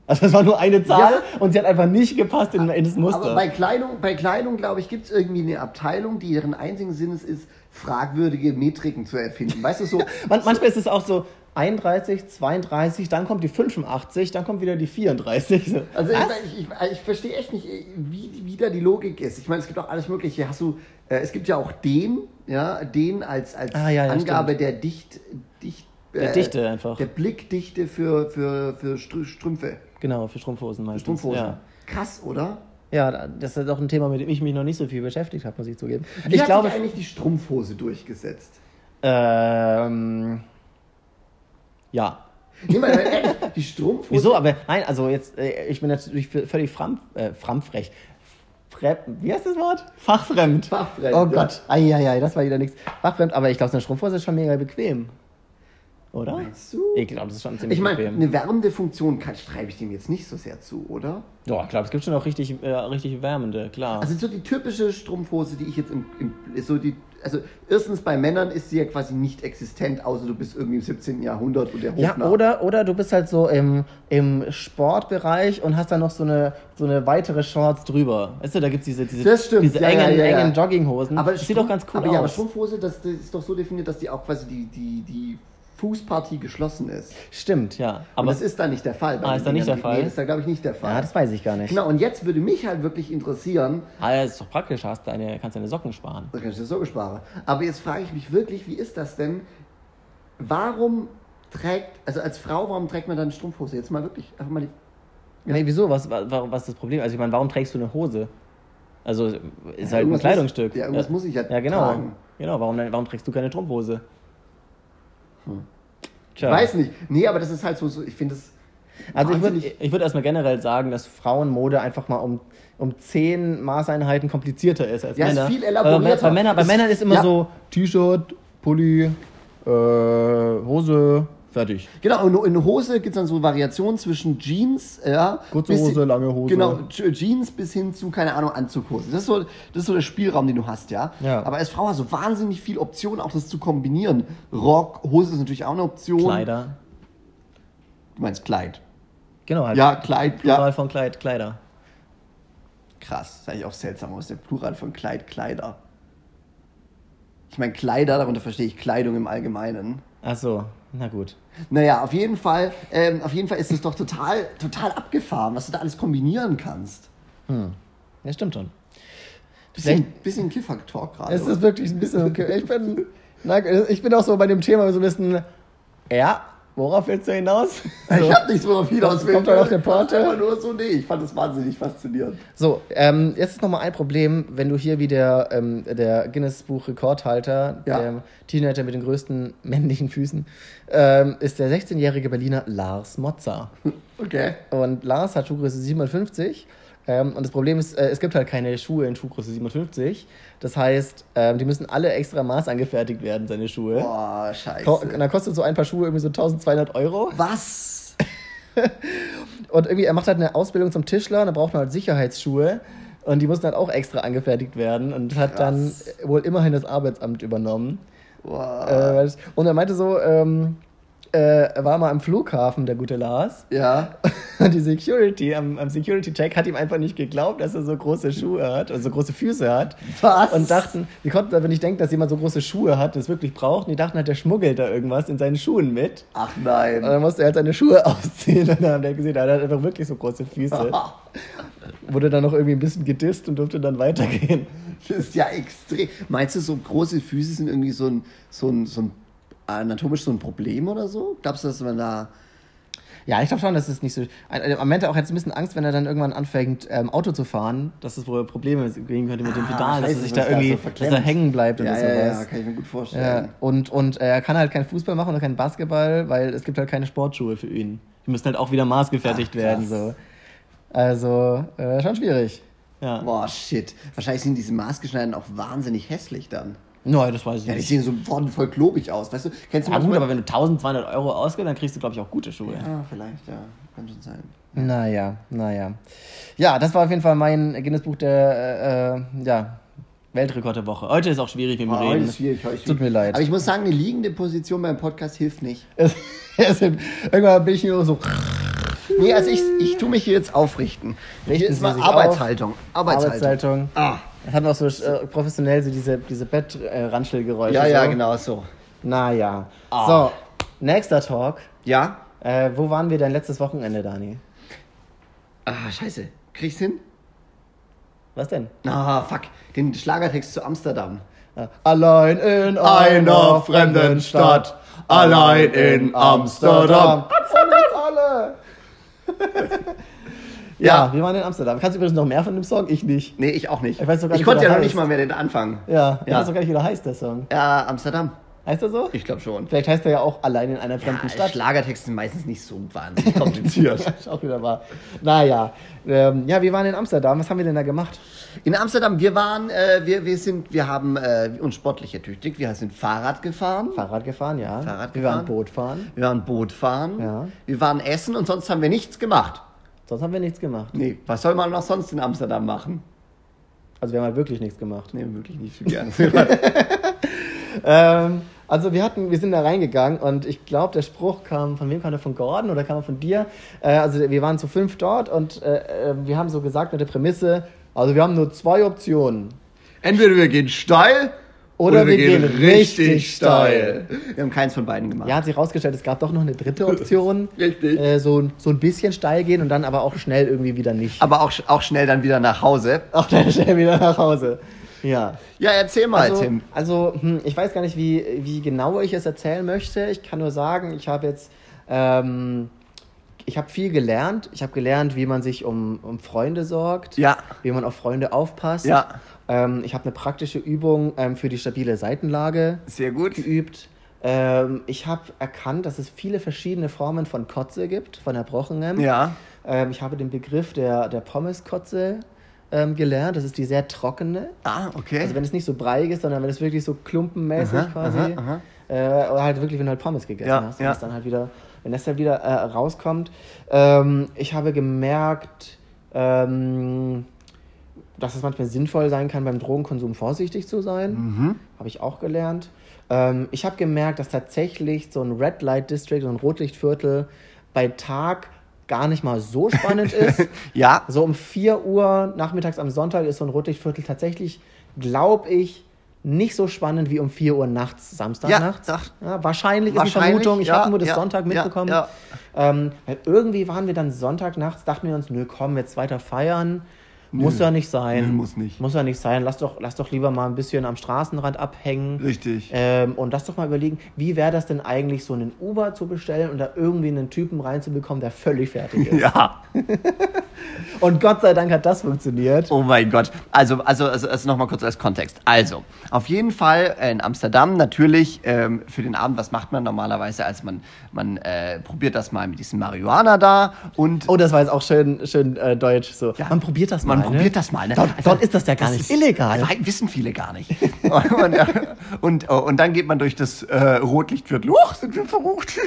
Also, es war nur eine Zahl Ja. und sie hat einfach nicht gepasst in, in das Muster. Aber bei Kleidung, bei Kleidung glaube ich, gibt es irgendwie eine Abteilung, die ihren einzigen Sinn ist, fragwürdige Metriken zu erfinden. Weißt du, so, Man, manchmal ist es auch so, 31, 32, dann kommt die 85, dann kommt wieder die 34. So, Also ich, ich, ich, ich verstehe echt nicht, wie, wie da die Logik ist. Ich meine, es gibt auch alles Mögliche. Hast du, äh, es gibt ja auch den, ja, den als, als Ah, ja, ja, Angabe der Dicht, Dicht, Der äh, Dichte einfach. Der Blickdichte für, für, für Strü- Strümpfe, Genau, für Strumpfhosen meistens. Strumpfhosen. Ja. Krass, oder? Ja, das ist doch ein Thema, mit dem ich mich noch nicht so viel beschäftigt habe, muss ich zugeben. Wie ich hat glaube, sich eigentlich die Strumpfhose durchgesetzt? ähm, ja. Nee, mal ehrlich, die Strumpfhose. Wieso? Aber nein, also jetzt, äh, ich bin natürlich völlig fram, äh, framfrech. Fre wie heißt das Wort? Fachfremd. Fachfremd, Oh ja. Gott. Eieiei, das war wieder nichts. Fachfremd, aber ich glaube, so eine Strumpfhose ist schon mega bequem. Oder? Meinst du? Ich glaube, das ist schon ziemlich Ich meine, eine wärmende Funktion kann, schreibe ich dem jetzt nicht so sehr zu, oder? Ja, ich glaube, es gibt schon auch richtig, äh, richtig wärmende, klar. Also so die typische Strumpfhose, die ich jetzt im, im so die, also erstens bei Männern ist sie ja quasi nicht existent, außer du bist irgendwie im 17. Jahrhundert und der ja, Hofnarr. oder, oder du bist halt so im, im Sportbereich und hast dann noch so eine, so eine weitere Shorts drüber. Weißt du, da gibt es diese, diese, diese ja, engen, ja, ja, ja. engen Jogginghosen. aber das sieht doch ganz cool aber aus. Ja, aber Strumpfhose, das, das ist doch so definiert, dass die auch quasi die, die, die Fußpartie geschlossen ist. Stimmt, ja. Aber Aber das ist da nicht der Fall. Ah, ist da nicht der Fall? Nee, das ist da glaube ich nicht der Fall. ja, das weiß ich gar nicht. Genau, und jetzt würde mich halt wirklich interessieren, Ah, das ist doch praktisch, hast deine, kannst deine Socken sparen. Da kann ich das so gesparen. Aber jetzt frage ich mich wirklich, wie ist das denn? Warum trägt, also als Frau, warum trägt man dann Strumpfhose? Jetzt mal wirklich, einfach mal die. Nee, wieso? Was, wa- warum, was ist das Problem? Also ich meine, warum trägst du eine Hose? Also ist halt ein Kleidungsstück. muss- ja, irgendwas muss ich ja Ja, genau. tragen. Genau, warum, warum trägst du keine Strumpfhose? Ich weiß nicht. Nee, aber das ist halt so, so ich finde es. Also ich würde ich würd erstmal generell sagen, dass Frauenmode einfach mal um, um zehn Maßeinheiten komplizierter ist als Ja, ist Männer. viel Bei, elaborierter. bei, Männern, bei Ist- Männern ist immer ja. so T-Shirt, Pulli, äh, Hose, fertig. Genau, und in Hose gibt es dann so Variationen zwischen Jeans, ja. Kurze Hose, lange Hose. Genau, Je- Jeans bis hin zu, keine Ahnung, Anzughose. Das ist, so, das ist so der Spielraum, den du hast, ja. Ja. Aber als Frau hast du wahnsinnig viel Optionen, auch das zu kombinieren. Rock, Hose ist natürlich auch eine Option. Kleider. Du meinst Kleid. Genau, halt. Ja, Kleid, Plural ja. von Kleid, Kleider. Krass, das ist eigentlich auch seltsam aus der Plural von Kleid, Kleider. Ich meine Kleider, darunter verstehe ich Kleidung im Allgemeinen. Ach so, na gut. Naja, auf jeden Fall, ähm, auf jeden Fall ist es doch total, total abgefahren, was du da alles kombinieren kannst. Ja, stimmt schon. Bisschen, bisschen Kiffer-Talk gerade. Es oder? ist wirklich ein bisschen okay. Ich bin, ich bin auch so bei dem Thema so ein bisschen, ja, worauf willst du hinaus? Ich hab nichts, worauf hinaus will. Kommt doch auf der Porte. Einfach nur so, nee, ich fand das wahnsinnig faszinierend. So, ähm, jetzt ist nochmal ein Problem, wenn du hier wie der, ähm, der Guinness-Buch-Rekordhalter, Ja. der Teenager mit den größten männlichen Füßen, ähm, ist der 16-jährige Berliner Lars Motzer. Okay. Und Lars hat Schuhgröße 57. Ähm, und das Problem ist, äh, es gibt halt keine Schuhe in Schuhgröße 57. Das heißt, ähm, die müssen alle extra Maß angefertigt werden, seine Schuhe. Boah, Ko scheiße. dann kostet so ein paar Schuhe irgendwie so 1200 Euro. Was? Und irgendwie, er macht halt eine Ausbildung zum Tischler und da braucht man halt Sicherheitsschuhe. Und die mussten halt auch extra angefertigt werden und hat dann Krass. wohl immerhin das Arbeitsamt übernommen. Boah. Äh, und er meinte so, ähm, äh, war mal am Flughafen, der gute Lars. ja. Und die Security, am, am Security-Check hat ihm einfach nicht geglaubt, dass er so große Schuhe hat, also so große Füße hat. Was? Und dachten, die konnten aber nicht denken, dass jemand so große Schuhe hat, das wirklich braucht. Und die dachten halt, der schmuggelt da irgendwas in seinen Schuhen mit. Ach Und nein. dann musste er halt seine Schuhe ausziehen. Und dann haben die gesehen, er hat einfach wirklich so große Füße. Wurde dann noch irgendwie ein bisschen gedisst und durfte dann weitergehen. Das ist ja extrem. Meinst du, so große Füße sind irgendwie so ein, so ein, so ein anatomisch so ein Problem oder so? Glaubst du, dass man da. Ja, ich glaube schon, dass es nicht so. Am Ende auch jetzt ein bisschen Angst, wenn er dann irgendwann anfängt, ähm, Auto zu fahren, dass es wohl Probleme geben könnte mit dem Ah, Pedal, dass er sich da irgendwie, so dass er hängen bleibt Ja, oder ja, ja, sowas. kann ich mir gut Ja, vorstellen. und, und äh, er kann halt kein Fußball machen oder kein Basketball, weil es gibt halt keine Sportschuhe für ihn. Die müssen halt auch wieder maßgefertigt Ach, werden. So. Also, äh, schon schwierig. Ja. Boah, shit. Wahrscheinlich sind diese maßgeschneiderten auch wahnsinnig hässlich dann. Nein, das weiß ich Ja, die nicht. sehen so voll, voll klobig aus. Weißt du, kennst du Ja, gut, aber wenn du 1200 Euro ausgibst, dann kriegst du, glaube ich, auch gute Schuhe. Ja, vielleicht, ja. Kann schon sein. Naja, naja. Ja, das war auf jeden Fall mein Guinness-Buch der äh, äh, ja, Weltrekord der Woche. Heute ist auch schwierig, wenn wir Oh, heute reden. ist schwierig, heute Tut mir leid. Aber ich muss sagen, eine liegende Position beim Podcast hilft nicht. Irgendwann bin ich nur so. Nee, also ich, ich tue mich hier jetzt aufrichten. Richten Sie mal Arbeitshaltung. Arbeitshaltung. Arbeitshaltung. Ah. Das hat noch so äh, professionell so diese, diese Bettranstellgeräusche. Ja, ja, so. genau so. Naja. Ah. So, nächster Talk. Ja? Äh, wo waren wir denn letztes Wochenende, Dani? Ah, scheiße. Krieg's hin? Was denn? Ah, fuck. Den Schlagertext zu Amsterdam. Äh, Allein in einer fremden Stadt, allein in Amsterdam. Uns alle. ja, wir waren in Amsterdam. Kannst du übrigens noch mehr von dem Song? Ich nicht. Nee, ich auch nicht. Ich weiß gar nicht, konnte wie ja noch nicht mal mehr den Anfang. Ja, ich Ja. weiß doch gar nicht, wie der heißt, der Song. Ja, Amsterdam. Heißt er so? Ich glaube schon. Vielleicht heißt er ja auch allein in einer fremden Ja, Stadt. Schlagertexte sind meistens nicht so wahnsinnig kompliziert. Ja, ist auch wieder wahr. Naja, ähm, ja, wir waren in Amsterdam. Was haben wir denn da gemacht? In Amsterdam, wir waren, äh, wir, wir sind, wir haben äh, uns sportlich ertüchtigt. Wir sind Fahrrad gefahren. Fahrrad gefahren, ja. Fahrrad wir gefahren. waren Boot fahren. Wir waren Boot fahren. Ja. Wir waren essen und sonst haben wir nichts gemacht. Sonst haben wir nichts gemacht. Nee, was soll man noch sonst in Amsterdam machen? Also wir haben halt wirklich nichts gemacht. Nee, wirklich nicht gerne. Ähm, also wir hatten, wir sind da reingegangen und ich glaube, der Spruch kam, von wem kam der? Von Gordon oder kam er von dir? Äh, also wir waren zu fünf dort und äh, äh, wir haben so gesagt mit der Prämisse, also wir haben nur zwei Optionen. Entweder wir gehen steil Oder wir gehen richtig steil. Wir haben keins von beiden gemacht. Ja, hat sich rausgestellt, es gab doch noch eine dritte Option. Richtig. Äh, so, so ein bisschen steil gehen und dann aber auch schnell irgendwie wieder nicht. Aber auch, auch schnell dann wieder nach Hause. Auch dann schnell wieder nach Hause. Ja. Ja, erzähl mal, Also, Tim. also hm, ich weiß gar nicht, wie, wie genau ich es erzählen möchte. Ich kann nur sagen, ich habe jetzt, ähm, ich habe viel gelernt. Ich habe gelernt, wie man sich um, um Freunde sorgt, Ja. wie man auf Freunde aufpasst. Ja. Ähm, ich habe eine praktische Übung ähm, für die stabile Seitenlage Sehr gut. geübt. Ähm, ich habe erkannt, dass es viele verschiedene Formen von Kotze gibt, von Erbrochenem. Ja. Ähm, ich habe den Begriff der, der Pommeskotze ähm, gelernt. Das ist die sehr trockene. Ah, okay. Also wenn es nicht so breiig ist, sondern wenn es wirklich so klumpenmäßig Aha, quasi, aha, Äh, oder halt wirklich, wenn du halt Pommes gegessen Ja, hast, ja. dann halt wieder, wenn das dann wieder äh, rauskommt. Ähm, ich habe gemerkt, ähm, dass es manchmal sinnvoll sein kann, beim Drogenkonsum vorsichtig zu sein. Mhm. Habe ich auch gelernt. Ähm, ich habe gemerkt, dass tatsächlich so ein Red Light District, so ein Rotlichtviertel bei Tag gar nicht mal so spannend ist. ja. So um 4 Uhr nachmittags am Sonntag ist so ein Rotlichtviertel tatsächlich, glaube ich, nicht so spannend wie um 4 Uhr nachts, Samstag Ja. Ja, wahrscheinlich, ist Wahrscheinlich, eine Vermutung. Ich ja, habe nur das Sonntag mitbekommen. ja. Ähm, weil irgendwie waren wir dann Sonntag nachts, dachten wir uns, nö, komm, jetzt weiter feiern. Muss ja nicht sein. Nö, muss nicht. Muss ja nicht sein. Lass doch, lass doch lieber mal ein bisschen am Straßenrand abhängen. Richtig. Ähm, und lass doch mal überlegen, wie wäre das denn eigentlich, so einen Uber zu bestellen und da irgendwie einen Typen reinzubekommen, der völlig fertig ist. Ja. Und Gott sei Dank hat das funktioniert. Oh mein Gott. Also, also, also, also nochmal kurz als Kontext. Also, auf jeden Fall in Amsterdam natürlich ähm, für den Abend, was macht man normalerweise? Also man, man äh, probiert das mal mit diesem Marihuana da und Oh, das war jetzt auch schön, schön äh, deutsch. So. Ja. Man probiert das mal. man? Probiert das mal. Ne? Dort, dort ist das ja gar das nicht ist- illegal. Wei- Wissen viele gar nicht. und, und, äh, und, und dann geht man durch das äh, Rotlichtviertel. Huch, sind wir verrucht.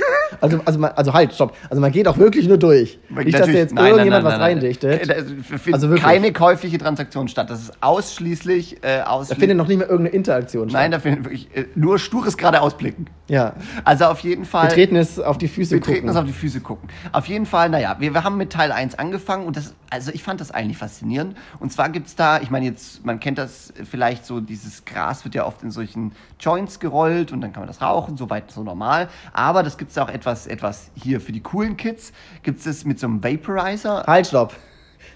Also, also, man, also halt, stopp. Also man geht auch wirklich nur durch. Nicht, dass da jetzt Nein, nein, irgendjemand nein, was nein, nein. reindichtet. Äh, da findet Also wirklich. keine käufliche Transaktion statt. Das ist ausschließlich, äh, Da ausschließlich findet noch nicht mehr irgendeine Interaktion statt. Nein, da findet wirklich äh, nur stures geradeaus blicken. Ja. Also auf jeden Fall. Betreten ist auf die Füße Betreten gucken. ist auf die Füße gucken. Auf jeden Fall, naja, wir, wir haben mit Teil 1 angefangen und das, also ich fand das eigentlich faszinierend. Und zwar gibt es da, ich meine jetzt, man kennt das vielleicht so, dieses Gras wird ja oft in solchen Joints gerollt und dann kann man das rauchen, soweit so normal. Aber das gibt es auch etwas, etwas hier für die coolen Kids, gibt es mit so einem Vaporizer. Halt, stopp.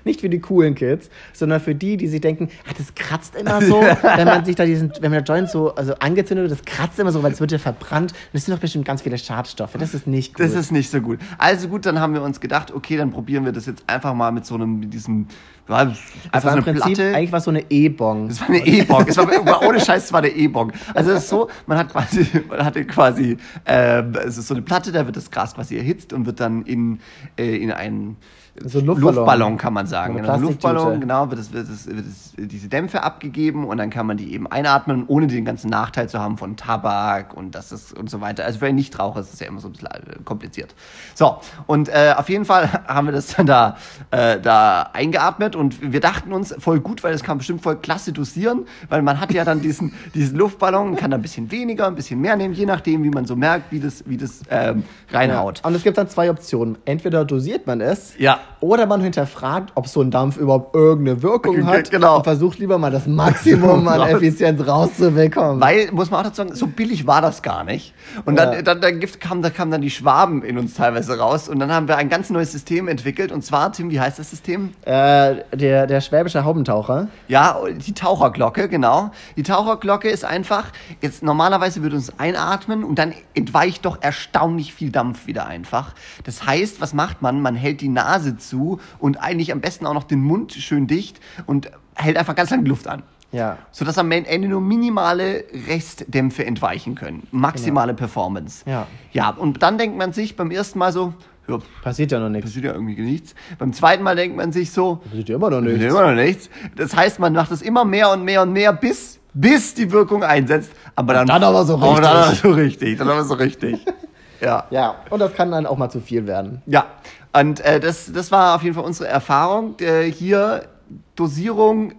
Nicht für die coolen Kids, sondern für die, die sich denken, ah, das kratzt immer so, wenn man sich da diesen, wenn man der Joint so also angezündet wird, das kratzt immer so, weil es wird ja verbrannt. Und es sind doch bestimmt ganz viele Schadstoffe. Das ist nicht gut. Das ist nicht so gut. Also gut, dann haben wir uns gedacht, okay, dann probieren wir das jetzt einfach mal mit so einem, mit diesem, ja, das einfach war so im eine Prinzip, Platte. eigentlich war es so eine E-Bong. Das war eine E-Bong. Es war ohne Scheiß, es war eine E-Bong. Also es ist so, man hat quasi, man hatte quasi, ähm, es ist so eine Platte, da wird das Gras quasi erhitzt und wird dann in, äh, in einen So ein Luftballon. kann man sagen. Genau. Luftballon, genau, wird, das, wird, das, wird das, diese Dämpfe abgegeben und dann kann man die eben einatmen, ohne den ganzen Nachteil zu haben von Tabak und das ist und so weiter. Also für einen Nichtraucher ist es ja immer so ein bisschen äh, kompliziert. So, und äh, auf jeden Fall haben wir das dann da, äh, da eingeatmet und wir dachten uns voll gut, weil das kann man bestimmt voll klasse dosieren, weil man hat ja dann diesen, diesen Luftballon, kann da ein bisschen weniger, ein bisschen mehr nehmen, je nachdem, wie man so merkt, wie das, wie das ähm, reinhaut. Und es gibt dann zwei Optionen. Entweder dosiert man es Ja. Oder man hinterfragt, ob so ein Dampf überhaupt irgendeine Wirkung hat Genau. und versucht lieber mal das Maximum an Raus. Effizienz rauszubekommen. Weil, muss man auch dazu sagen, so billig war das gar nicht. Und dann, Ja. dann, dann gibt- kam, da kamen dann die Schwaben in uns teilweise raus. Und dann haben wir ein ganz neues System entwickelt. Und zwar, Tim, wie heißt das System? Äh, der, der schwäbische Haubentaucher. Ja, die Taucherglocke, genau. Die Taucherglocke ist einfach, jetzt normalerweise würde uns einatmen und dann entweicht doch erstaunlich viel Dampf wieder einfach. Das heißt, was macht man? Man hält die Nase zu und eigentlich am besten auch noch den Mund schön dicht und hält einfach ganz lange die Luft an. Ja. Sodass am Ende nur minimale Restdämpfe entweichen können. Maximale Performance. Ja. Ja, und dann denkt man sich beim ersten Mal so, ja, Passiert ja noch nichts. passiert ja irgendwie nichts. Beim zweiten Mal denkt man sich so, Passiert ja immer noch nichts. Immer noch nichts. Das heißt, man macht es immer mehr und mehr und mehr, bis, bis die Wirkung einsetzt. Aber dann, dann aber so Aber dann aber richtig. so richtig. Dann aber so richtig. ja. Ja, und das kann dann auch mal zu viel werden. Ja. Und äh, das, das war auf jeden Fall unsere Erfahrung. Äh, hier Dosierung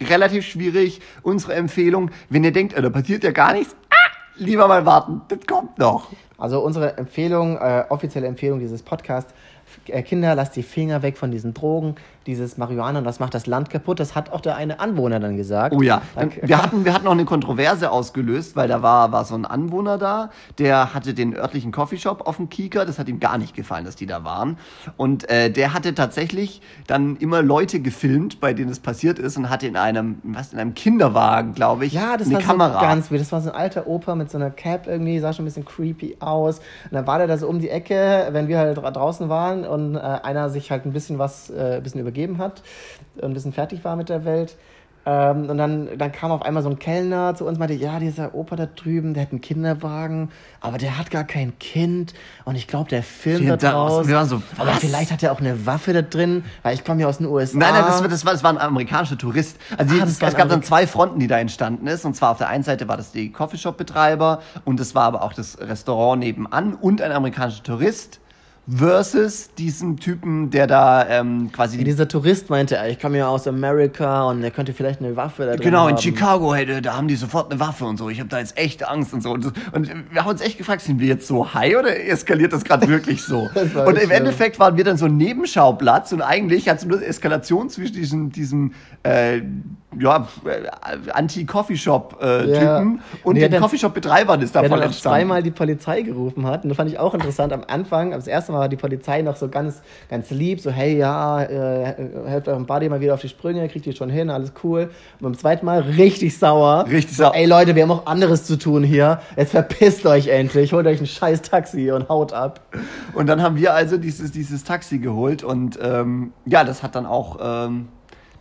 relativ schwierig. Unsere Empfehlung, wenn ihr denkt, äh, da passiert ja gar nichts, ah, lieber mal warten. Das kommt noch. Also unsere Empfehlung, äh, offizielle Empfehlung dieses Podcasts, Kinder, lasst die Finger weg von diesen Drogen, dieses Marihuana, das macht das Land kaputt. Das hat auch der eine Anwohner dann gesagt. Oh ja, Dann- wir hatten, wir hatten auch eine Kontroverse ausgelöst, weil da war, war so ein Anwohner da, der hatte den örtlichen Coffeeshop auf dem Kieker, das hat ihm gar nicht gefallen, dass die da waren. Und äh, der hatte tatsächlich dann immer Leute gefilmt, bei denen es passiert ist und hatte in einem, was, in einem Kinderwagen, glaube ich, Ja, das eine war Kamera. so ganz. Das war so ein alter Opa mit so einer Cap irgendwie, sah schon ein bisschen creepy aus. Und dann war der da so um die Ecke, wenn wir halt dra- draußen waren und äh, einer sich halt ein bisschen was, äh, ein bisschen übergeben hat und ein bisschen fertig war mit der Welt. Ähm, und dann, dann kam auf einmal so ein Kellner zu uns und meinte, ja, dieser Opa da drüben, der hat einen Kinderwagen, aber der hat gar kein Kind und ich glaube, der filmt da draus. wir waren so, aber was? vielleicht hat er auch eine Waffe da drin, weil ich komme ja aus den USA. Nein, nein, das, war- das, war, das war ein amerikanischer Tourist. Also Ah, das es, gab dann zwei Fronten, die da entstanden ist. Und zwar auf der einen Seite war das die Coffeeshop-Betreiber und es war aber auch das Restaurant nebenan und ein amerikanischer Tourist versus diesen Typen, der da ähm, quasi... Wie dieser Tourist meinte, ich komme ja aus Amerika und der könnte vielleicht eine Waffe da drin Genau, in haben. Chicago, hey, da- haben die sofort eine Waffe und so. Ich habe da jetzt echt Angst und so. Und, und wir haben uns echt gefragt, sind wir jetzt so high oder eskaliert das gerade wirklich so? Und im. Endeffekt waren wir dann so ein Nebenschauplatz und eigentlich hat es nur Eskalation zwischen diesem, diesem äh, ja, äh, Anti-Coffeeshop-Typen Ja. und Und den Coffeeshop-Betreibern ist da Der voll dann auch entstanden. zweimal die Polizei gerufen hat. Und das fand ich auch interessant am Anfang. Das erste Mal war die Polizei noch so ganz, ganz lieb, so, hey, ja, äh, helft eurem Buddy mal wieder auf die Sprünge, kriegt ihr schon hin, alles cool. Und beim zweiten Mal richtig sauer. Richtig so, sauer. Ey Leute, wir haben auch anderes zu tun hier. Jetzt verpisst euch endlich, holt euch ein scheiß Taxi und haut ab. Und dann haben wir also dieses, dieses Taxi geholt und ähm, ja, das hat dann auch, ähm,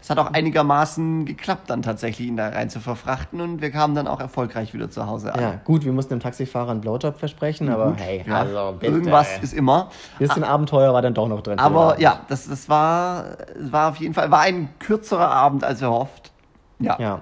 das hat auch einigermaßen geklappt, dann tatsächlich ihn da rein zu verfrachten und wir kamen dann auch erfolgreich wieder zu Hause an. Ja, gut, wir mussten dem Taxifahrer einen Blowjob versprechen, aber hey, Ja, also bitte. irgendwas ist immer. Ein bisschen Abenteuer war dann doch noch drin. Aber ja, das, das war, war auf jeden Fall war ein kürzerer Abend als erhofft. Ja. Ja,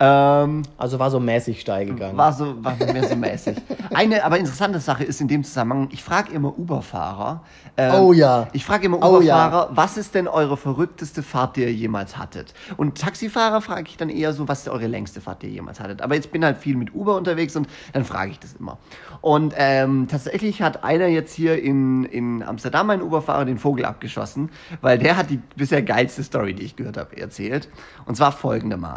Ähm, also war so mäßig steil gegangen. war so, war mehr so mäßig. Eine aber interessante Sache ist in dem Zusammenhang, ich frage immer Uber-Fahrer. ähm, Oh ja. Ich frage immer Oh ja. Uber-Fahrer, was ist denn eure verrückteste Fahrt, die ihr jemals hattet? Und Taxifahrer frage ich dann eher so, was ist eure längste Fahrt, die ihr jemals hattet? Aber jetzt bin halt viel mit Uber unterwegs und dann frage ich das immer. Und ähm, tatsächlich hat einer jetzt hier in, in Amsterdam, ein Uber-Fahrer, den Vogel abgeschossen, weil der hat die bisher geilste Story, die ich gehört habe, erzählt. Und zwar folgendermaßen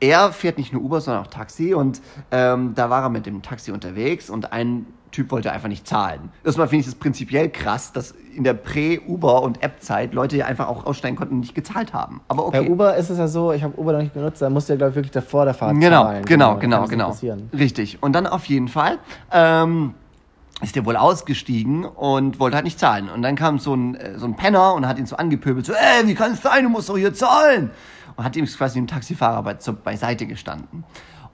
er fährt nicht nur Uber, sondern auch Taxi und ähm, da war er mit dem Taxi unterwegs und ein Typ wollte einfach nicht zahlen. Erstmal finde ich das prinzipiell krass, dass in der Prä-Uber- und App-Zeit Leute ja einfach auch aussteigen konnten und nicht gezahlt haben. Aber okay. Bei Uber ist es ja so, ich habe Uber noch nicht benutzt, da musst du ja, glaube ich, wirklich davor der Fahrt Genau, zahlen. genau, genau, genau. passieren. Richtig. Und dann auf jeden Fall ähm, ist der wohl ausgestiegen und wollte halt nicht zahlen. Und dann kam so ein, äh, so ein Penner und hat ihn so angepöbelt, so, ey, wie kann es sein, du musst doch hier zahlen. Und hat ihm quasi dem Taxifahrer bei, zur, beiseite gestanden.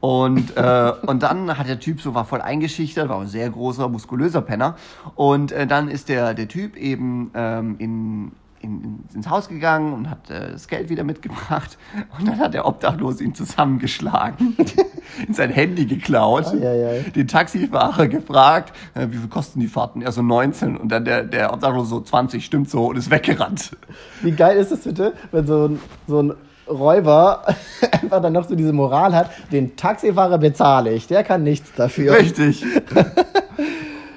Und, äh, und dann hat der Typ so, war voll eingeschüchtert, war ein sehr großer, muskulöser Penner. Und äh, dann ist der, der Typ eben ähm, in, in, ins Haus gegangen und hat äh, das Geld wieder mitgebracht. Und dann hat der Obdachlose ihn zusammengeschlagen, in sein Handy geklaut, Eieiei. den Taxifahrer gefragt, äh, wie viel kosten die Fahrten? Er so 19 und dann der, der Obdachlose so 20, stimmt so und ist weggerannt. Wie geil ist es bitte, wenn so ein, so ein Räuber einfach dann noch so diese Moral hat, den Taxifahrer bezahle ich, der kann nichts dafür. Richtig.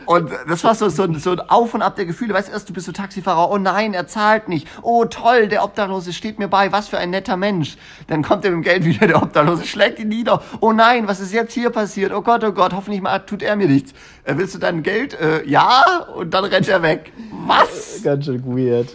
Und das war so, so, ein- so ein Auf und Ab der Gefühle. Weißt du, erst du bist so Taxifahrer, oh nein, er zahlt nicht. Oh toll, der Obdachlose steht mir bei, was für ein netter Mensch. Dann kommt er mit dem Geld wieder, der Obdachlose schlägt ihn nieder. Oh nein, was ist jetzt hier passiert? Oh Gott, oh Gott, hoffentlich mal tut er mir nichts. Äh, willst du dein Geld? Äh, ja, und dann rennt er weg. Was? Ganz schön weird.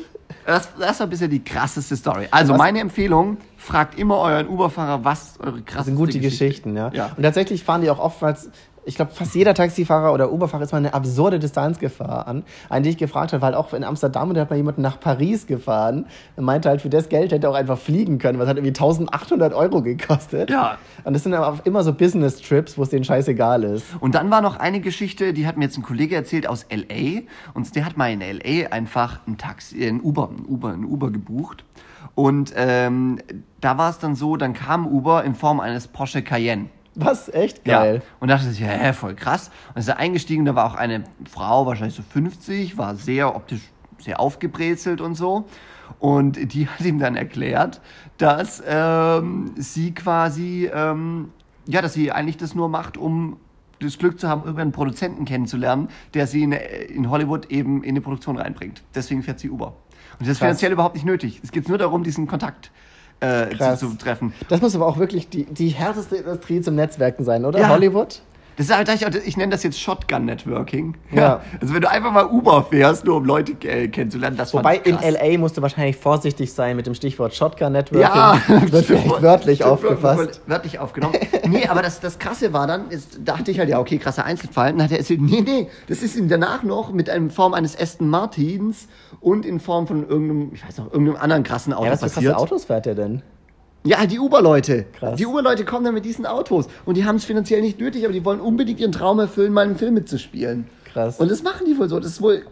Das, das war bisher die krasseste Story. Also Was- meine Empfehlung, fragt immer euren Uber-Fahrer, was eure krasseste Das sind gute Geschichte Geschichten, ja. Ja. Und tatsächlich fahren die auch oftmals, ich glaube, fast jeder Taxifahrer oder Uberfahrer ist mal eine absurde Distanzgefahr an, an die ich gefragt habe, weil auch in Amsterdam, und da hat mal jemanden nach Paris gefahren und meinte halt, für das Geld hätte er auch einfach fliegen können, was hat irgendwie 1800 Euro gekostet. Ja. Und das sind aber immer so Business-Trips, wo es denen scheißegal ist. Und dann war noch eine Geschichte, die hat mir jetzt ein Kollege erzählt aus LA. Und der hat mal in LA einfach ein Taxi, ein Uber, ein Uber, ein Uber gebucht. Und ähm, da war es dann so, dann kam Uber in Form eines Porsche Cayenne. Was? Echt geil. Ja. Und dachte sich, hä, voll krass. Und ist er eingestiegen, da war auch eine Frau, wahrscheinlich so 50, war sehr optisch sehr aufgebrezelt und so. Und die hat ihm dann erklärt, dass ähm, sie quasi, ähm, ja, dass sie eigentlich das nur macht, um das Glück zu haben, irgendeinen Produzenten kennenzulernen, der sie in, in Hollywood eben in eine Produktion reinbringt. Deswegen fährt sie Uber. Und das ist finanziell überhaupt nicht nötig. Es geht nur darum, diesen Kontakt äh, zu, Krass. zu treffen. Das muss aber auch wirklich die, die härteste Industrie zum Netzwerken sein, oder? Ja. Hollywood? Das ist halt, ich, ich nenne das jetzt Shotgun-Networking. Ja. Also wenn du einfach mal Uber fährst, nur um Leute kennenzulernen, das Wobei ich in. LA musst du wahrscheinlich vorsichtig sein mit dem Stichwort Shotgun-Networking. Ja, wird vielleicht wörtlich aufgefasst. wör- Wörtlich aufgenommen. nee, aber das, das Krasse war dann, ist, dachte ich halt, ja, okay, krasser Einzelfall. Dann hat er erzählt, nee, nee, das ist ihm danach noch mit in Form eines Aston Martins und in Form von irgendeinem, ich weiß noch, irgendeinem anderen krassen Auto Ja, was für passiert. krasse Autos fährt der denn? Ja, die Uber-Leute. Krass. Die Uber-Leute kommen dann mit diesen Autos und die haben es finanziell nicht nötig, aber die wollen unbedingt ihren Traum erfüllen, mal einen Film mitzuspielen. Krass. Und das machen die wohl so. Das ist wohl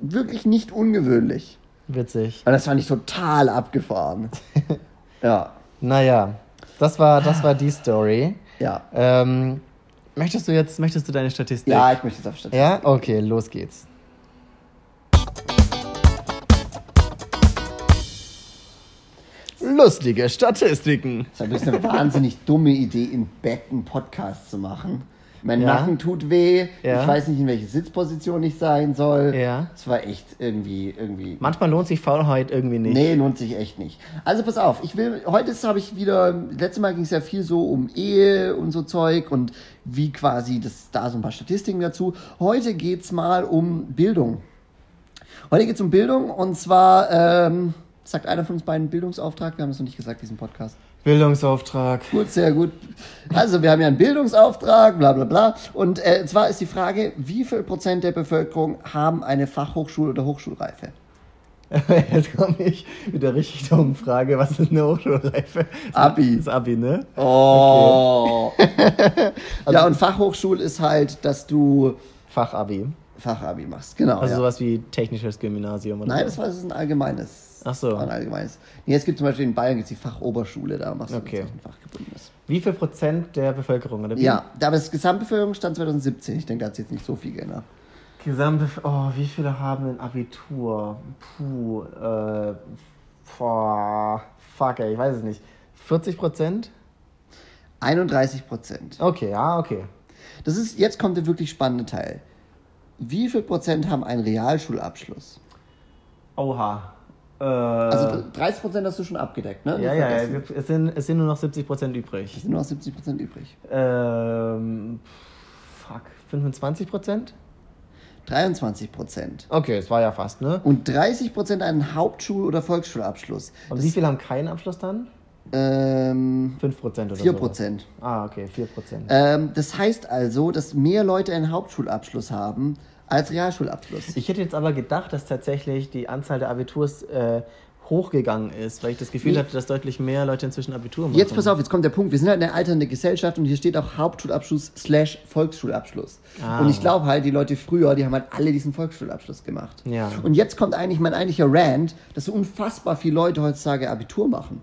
wirklich nicht ungewöhnlich. Witzig. Und das fand ich total abgefahren. ja, Naja, das war, das war die Story. ja. Ähm, möchtest du jetzt, möchtest du deine Statistik? Ja, ich möchte jetzt auf Statistik. Ja? Okay, los geht's. Lustige Statistiken. Das ist eine wahnsinnig dumme Idee, im Bett einen Podcast zu machen. Mein Ja. Nacken tut weh. Ja. Ich weiß nicht, in welche Sitzposition ich sein soll. Ja. Es war echt irgendwie, irgendwie. Manchmal lohnt sich Faulheit irgendwie nicht. Nee, lohnt sich echt nicht. Also pass auf, ich will, heute ist- habe ich wieder, letztes Mal ging es ja viel so um Ehe und so Zeug und wie quasi, das da so ein paar Statistiken dazu. Heute geht's mal um Bildung. Heute geht's um Bildung und zwar, ähm, sagt einer von uns beiden Bildungsauftrag, wir haben es noch nicht gesagt, diesen Podcast. Bildungsauftrag. Gut, sehr gut. Also, wir haben ja einen Bildungsauftrag, bla bla bla. Und äh, zwar ist die Frage, wie viel Prozent der Bevölkerung haben eine Fachhochschul- oder Hochschulreife? Jetzt komme ich mit der richtig dummen Frage, was ist eine Hochschulreife? Abi. Das Abi, ne? Oh. ja, und Fachhochschul ist halt, dass du Fachabi. Fachabi machst. Genau. Also ja. sowas wie technisches Gymnasium oder Nein, das so. war das ist ein allgemeines. Ach so. Ein allgemeines. Nee, es gibt zum Beispiel in Bayern gibt's die Fachoberschule, da machst du Okay. das ein fachgebundenes. Wie viel Prozent der Bevölkerung, oder wie? Ja, da aber das Gesamtbevölkerung stand 2017. Ich denke, da hat sich jetzt nicht so viel geändert. Gesamte, oh, wie viele haben ein Abitur? Puh, äh, boah, fuck, ey, ich weiß es nicht. 40 Prozent? 31 Prozent. Okay, ja, okay. Das ist, jetzt kommt der wirklich spannende Teil. Wie viel Prozent haben einen Realschulabschluss? Oha. Äh, Also 30 Prozent hast du schon abgedeckt, ne? ja, ja, es sind, es sind nur noch 70 Prozent Es übrig. sind nur noch 70 Prozent übrig. Ähm, fuck, 25 Prozent? 23 Prozent. Okay, es war ja fast, ne? Und 30 Prozent einen Hauptschul- oder Volksschulabschluss. Und wie viele haben keinen Abschluss dann? Ähm, 5 Prozent oder 4 so. Prozent. Ah, okay, 4 Prozent. Ähm, das heißt also, dass mehr Leute einen Hauptschulabschluss haben als Realschulabschluss. Ich hätte jetzt aber gedacht, dass tatsächlich die Anzahl der Abiturs äh, hochgegangen ist, weil ich das Gefühl Nee. hatte, dass deutlich mehr Leute inzwischen Abitur machen. Jetzt pass auf, jetzt kommt der Punkt. Wir sind halt eine alternde Gesellschaft und hier steht auch Hauptschulabschluss slash Volksschulabschluss. Ah. Und ich glaube halt, die Leute früher, die haben halt alle diesen Volksschulabschluss gemacht. Ja. Und jetzt kommt eigentlich mein eigentlicher Rant, dass so unfassbar viele Leute heutzutage Abitur machen.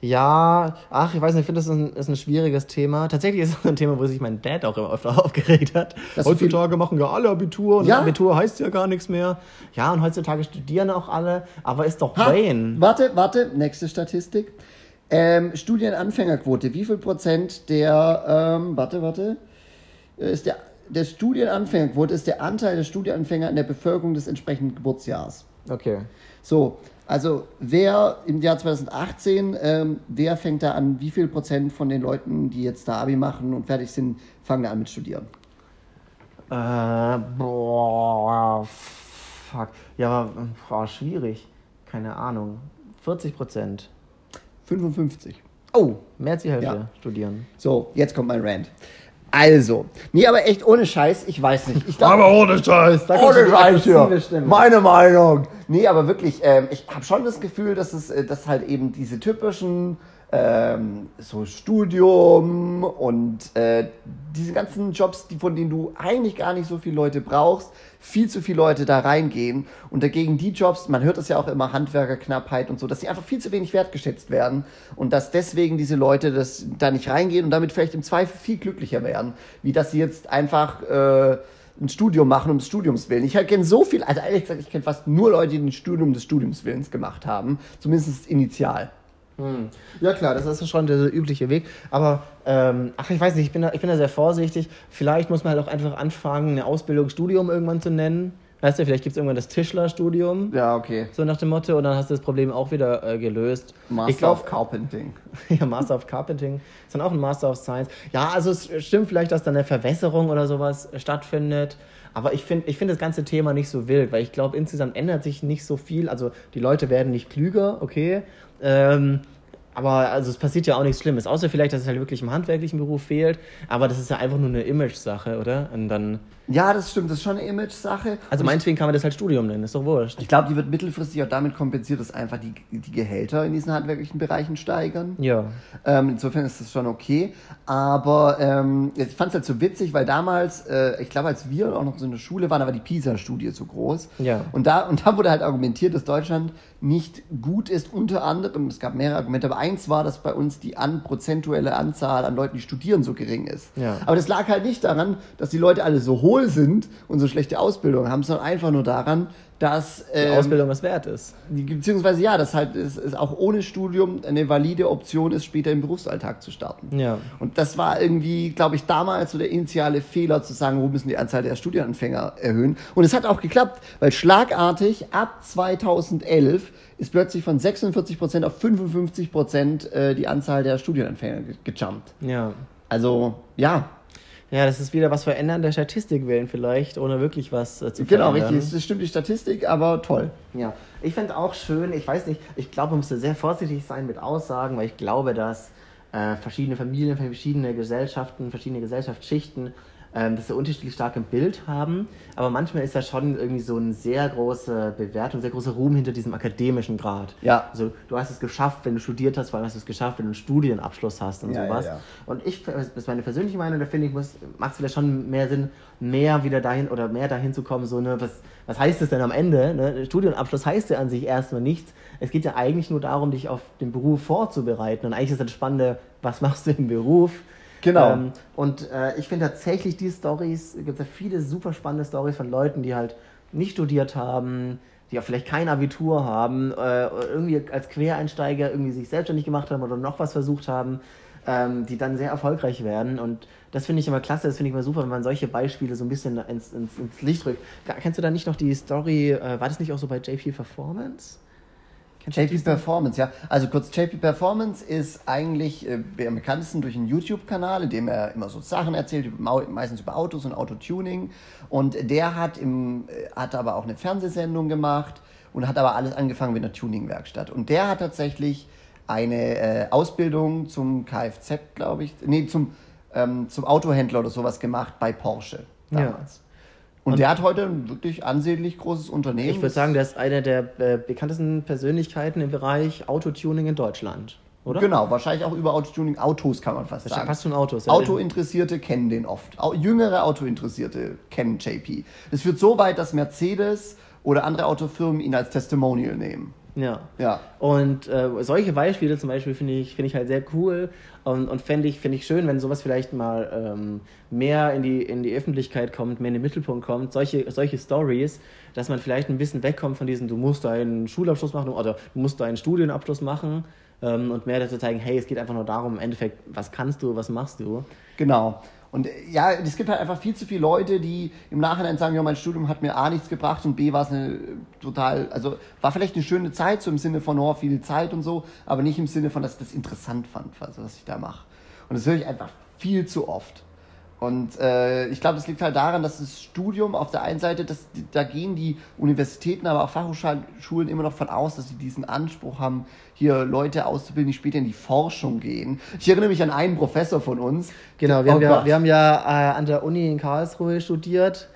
Ja, ach, ich weiß nicht, ich finde, das ist ein, ist ein schwieriges Thema. Tatsächlich ist es ein Thema, wo sich mein Dad auch immer öfter aufgeregt hat. Dass so heutzutage machen ja alle Abitur und Ja. Abitur heißt ja gar nichts mehr. Ja, und heutzutage studieren auch alle, aber ist doch Ha, Wayne. Warte, warte, nächste Statistik. Ähm, Studienanfängerquote, wie viel Prozent der, ähm, warte, warte, ist der der Studienanfängerquote ist der Anteil der Studienanfänger in der Bevölkerung des entsprechenden Geburtsjahres. Okay. So, also wer im Jahr 2018, ähm, wer fängt da an, wie viel Prozent von den Leuten, die jetzt da Abi machen und fertig sind, fangen da an mit Studieren? Äh, boah, fuck. Ja, aber boah, schwierig. Keine Ahnung. 40 Prozent. 55. Oh, mehr als die Hälfte Ja. studieren. So, jetzt kommt mein Rant. Also, nee, aber echt ohne Scheiß, ich weiß nicht. Ich glaub, ohne Scheiß. Da kommt ohne Scheiß hier. Stimme. Meine Meinung. Nee, aber wirklich, ähm, ich habe schon das Gefühl, dass es, äh, dass halt eben diese typischen ähm, so Studium und äh, diese ganzen Jobs, die, von denen du eigentlich gar nicht so viele Leute brauchst, viel zu viele Leute da reingehen und dagegen die Jobs, man hört das ja auch immer, Handwerkerknappheit und so, dass die einfach viel zu wenig wertgeschätzt werden und dass deswegen diese Leute das da nicht reingehen und damit vielleicht im Zweifel viel glücklicher werden, wie dass sie jetzt einfach äh, ein Studium machen um des Studiums willen. Ich kenne so viel, also ehrlich gesagt, ich kenne fast nur Leute, die ein Studium des Studiums willens gemacht haben, zumindest initial. Ja klar, das ist schon der übliche Weg. Aber ähm, ach, ich weiß nicht, ich bin, da, ich bin da sehr vorsichtig. Vielleicht muss man halt auch einfach anfangen, eine Ausbildung, Studium irgendwann zu nennen. Weißt du, vielleicht gibt es irgendwann das Tischlerstudium. Ja, okay. So nach dem Motto, und dann hast du das Problem auch wieder äh, gelöst. Master ich glaube, of Carpenting. ja, Master of Carpenting, ist dann auch ein Master of Science. Ja, also es stimmt vielleicht, dass da eine Verwässerung oder sowas stattfindet. Aber ich finde ich find das ganze Thema nicht so wild, weil ich glaube, insgesamt ändert sich nicht so viel. Also die Leute werden nicht klüger, okay. Ähm, aber also es passiert ja auch nichts Schlimmes, außer vielleicht, dass es halt wirklich im handwerklichen Beruf fehlt. Aber das ist ja einfach nur eine Image-Sache, oder? Und dann, Ja, das stimmt, das ist schon eine Image-Sache. also meinetwegen kann man das halt Studium nennen, ist doch wurscht. Ich glaube, die wird mittelfristig auch damit kompensiert, dass einfach die, die Gehälter in diesen handwerklichen Bereichen steigern. Ja. Ähm, insofern ist das schon okay. Aber ähm, ich fand es halt so witzig, weil damals, äh, ich glaube, als wir auch noch so in der Schule waren, da war die PISA-Studie so groß. Ja. Und da, und da wurde halt argumentiert, dass Deutschland nicht gut ist, unter anderem, es gab mehrere Argumente, aber eins war, dass bei uns die an, prozentuelle Anzahl an Leuten, die studieren, so gering ist. Ja. Aber das lag halt nicht daran, dass die Leute alle so hohl sind und so schlechte Ausbildung haben, sondern einfach nur daran, dass Die ähm, Ausbildung was wert ist. Beziehungsweise ja, dass halt es, es auch ohne Studium eine valide Option ist, später im Berufsalltag zu starten. Ja. Und das war irgendwie, glaube ich, damals so der initiale Fehler zu sagen, wo müssen die Anzahl der Studienanfänger erhöhen. Und es hat auch geklappt, weil schlagartig ab 2011 ist plötzlich von 46% auf 55% äh, die Anzahl der Studienanfänger ge- gejumpt. Ja. Also ja, Ja, das ist wieder was verändern der Statistik wählen vielleicht, ohne wirklich was äh, zu genau, verändern. richtig. Das stimmt die Statistik, aber toll. Ja, ich fände auch schön, ich weiß nicht, ich glaube, man müsste sehr vorsichtig sein mit Aussagen, weil ich glaube, dass äh, verschiedene Familien, verschiedene Gesellschaften, verschiedene Gesellschaftsschichten ähm, das sehr unterschiedlich stark im Bild haben. Aber manchmal ist da schon irgendwie so eine sehr große Bewertung, sehr großer Ruhm hinter diesem akademischen Grad. Ja. Also du hast es geschafft, wenn du studiert hast, vor allem hast du es geschafft, wenn du einen Studienabschluss hast und Ja, sowas. ja, ja. Und ich, das ist meine persönliche Meinung, da finde ich, macht es wieder schon mehr Sinn, mehr wieder dahin oder mehr dahin zu kommen, so, ne, was, was heißt es denn am Ende? Ne? Studienabschluss heißt ja an sich erstmal nichts. Es geht ja eigentlich nur darum, dich auf den Beruf vorzubereiten. Und eigentlich ist das Spannende, was machst du im Beruf? Genau. Ähm, und äh, ich finde tatsächlich die Stories, es gibt ja viele super spannende Stories von Leuten, die halt nicht studiert haben, die auch vielleicht kein Abitur haben, äh, irgendwie als Quereinsteiger irgendwie sich selbstständig gemacht haben oder noch was versucht haben, ähm, die dann sehr erfolgreich werden. Und das finde ich immer klasse, das finde ich immer super, wenn man solche Beispiele so ein bisschen ins, ins, ins Licht rückt. Kennst du da nicht noch die Story, äh, war das nicht auch so bei JP Performance? JP Performance, ja. Also kurz, JP Performance ist eigentlich äh, am bekanntesten durch einen YouTube-Kanal, in dem er immer so Sachen erzählt, meistens über Autos und Autotuning. Und der hat, im, äh, hat aber auch eine Fernsehsendung gemacht und hat aber alles angefangen mit einer Tuning-Werkstatt. Und der hat tatsächlich eine äh, Ausbildung zum Kfz, glaube ich, nee, zum, ähm, zum Autohändler oder sowas gemacht bei Porsche Ja. Und, der hat heute ein wirklich ansehnlich großes Unternehmen. Ich würde sagen, der ist einer der äh, bekanntesten Persönlichkeiten im Bereich Autotuning in Deutschland, oder? Genau, wahrscheinlich auch über Autotuning, Autos kann man fast sagen. fast schon Autos. ja. Autointeressierte kennen den oft. Au- Jüngere Autointeressierte kennen JP. Das führt so weit, dass Mercedes oder andere Autofirmen ihn als Testimonial nehmen. Ja. Ja. Und äh, solche Beispiele zum Beispiel finde ich, finde ich halt sehr cool und, und fände ich, finde ich schön, wenn sowas vielleicht mal ähm, mehr in die, in die Öffentlichkeit kommt, mehr in den Mittelpunkt kommt. Solche, solche Stories, dass man vielleicht ein bisschen wegkommt von diesen, du musst deinen Schulabschluss machen oder du musst deinen Studienabschluss machen. ähm, und mehr dazu zeigen, hey, es geht einfach nur darum, im Endeffekt, was kannst du, was machst du. Genau. Und äh, ja, es gibt halt einfach viel zu viele Leute, die im Nachhinein sagen, ja, mein Studium hat mir A nichts gebracht und B war es eine total, also war vielleicht eine schöne Zeit, so im Sinne von, oh, viel Zeit und so, aber nicht im Sinne von, dass ich das interessant fand, also, was ich da mache. Und das höre ich einfach viel zu oft. Und äh, ich glaube, das liegt halt daran, dass das Studium auf der einen Seite, dass, da gehen die Universitäten, aber auch Fachhochschulen immer noch von aus, dass sie diesen Anspruch haben, hier Leute auszubilden, die später in die Forschung gehen. Ich erinnere mich an einen Professor von uns. Genau, wir, Oh haben, ja, Gott. wir haben ja äh, an der Uni in Karlsruhe studiert.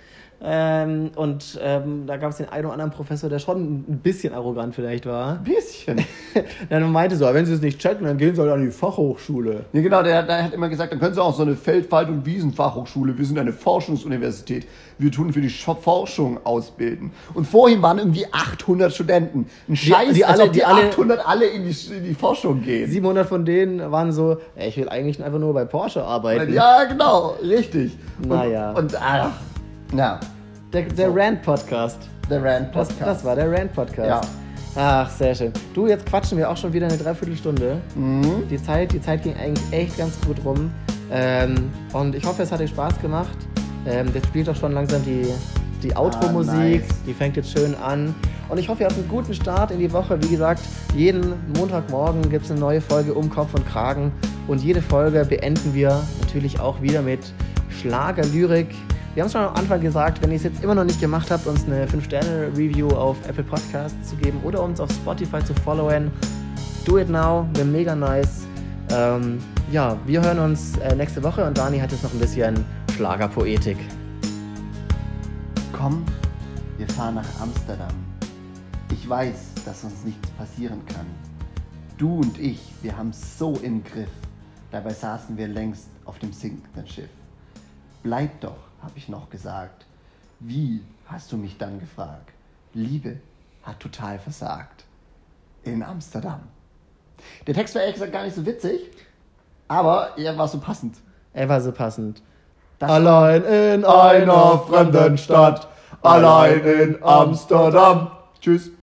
Ähm, und ähm, da gab es den einen oder anderen Professor, der schon ein bisschen arrogant vielleicht war. Ein bisschen. Dann meinte so, wenn sie es nicht checken, dann gehen sie halt an die Fachhochschule. Ja, genau, der, der hat immer gesagt, dann können Sie auch so eine Feldwald- und Wiesenfachhochschule, wir sind eine Forschungsuniversität, wir tun für die Sch- Forschung ausbilden. Und vorhin waren irgendwie 800 Studenten. Ein Scheiß, die als alle- die, die alle- 800 alle in die, in die Forschung gehen. 700 von denen waren so, ich will eigentlich einfach nur bei Porsche arbeiten. Ja, genau, richtig. Naja. Und, und ach, na, Der, der Rand-Podcast. der Rand Das, Podcast. das war der Rand-Podcast. Ja. Ach, sehr schön. Du, jetzt quatschen wir auch schon wieder eine Dreiviertelstunde. Mhm. Die, Zeit, die Zeit ging eigentlich echt ganz gut rum. Ähm, und ich hoffe, es hat dir Spaß gemacht. Ähm, jetzt spielt auch schon langsam die, die Outro-Musik. Ah, nice. Die fängt jetzt schön an. Und ich hoffe, ihr habt einen guten Start in die Woche. Wie gesagt, jeden Montagmorgen gibt es eine neue Folge um Kopf und Kragen. Und jede Folge beenden wir natürlich auch wieder mit Schlagerlyrik. Wir haben es schon am Anfang gesagt, wenn ihr es jetzt immer noch nicht gemacht habt, uns eine 5-Sterne-Review auf Apple Podcasts zu geben oder uns auf Spotify zu followen, do it now, wäre mega nice. Ähm, ja, wir hören uns äh, nächste Woche und Dani hat jetzt noch ein bisschen Schlagerpoetik. Komm, wir fahren nach Amsterdam. Ich weiß, dass uns nichts passieren kann. Du und ich, wir haben so im Griff. Dabei saßen wir längst auf dem sinkenden Schiff. Bleib doch, habe ich noch gesagt. Wie, hast du mich dann gefragt. Liebe hat total versagt. In Amsterdam. Der Text war ehrlich gesagt gar nicht so witzig, aber er war so passend. Er war so passend. Das Allein in einer fremden Stadt, allein in Amsterdam. Tschüss.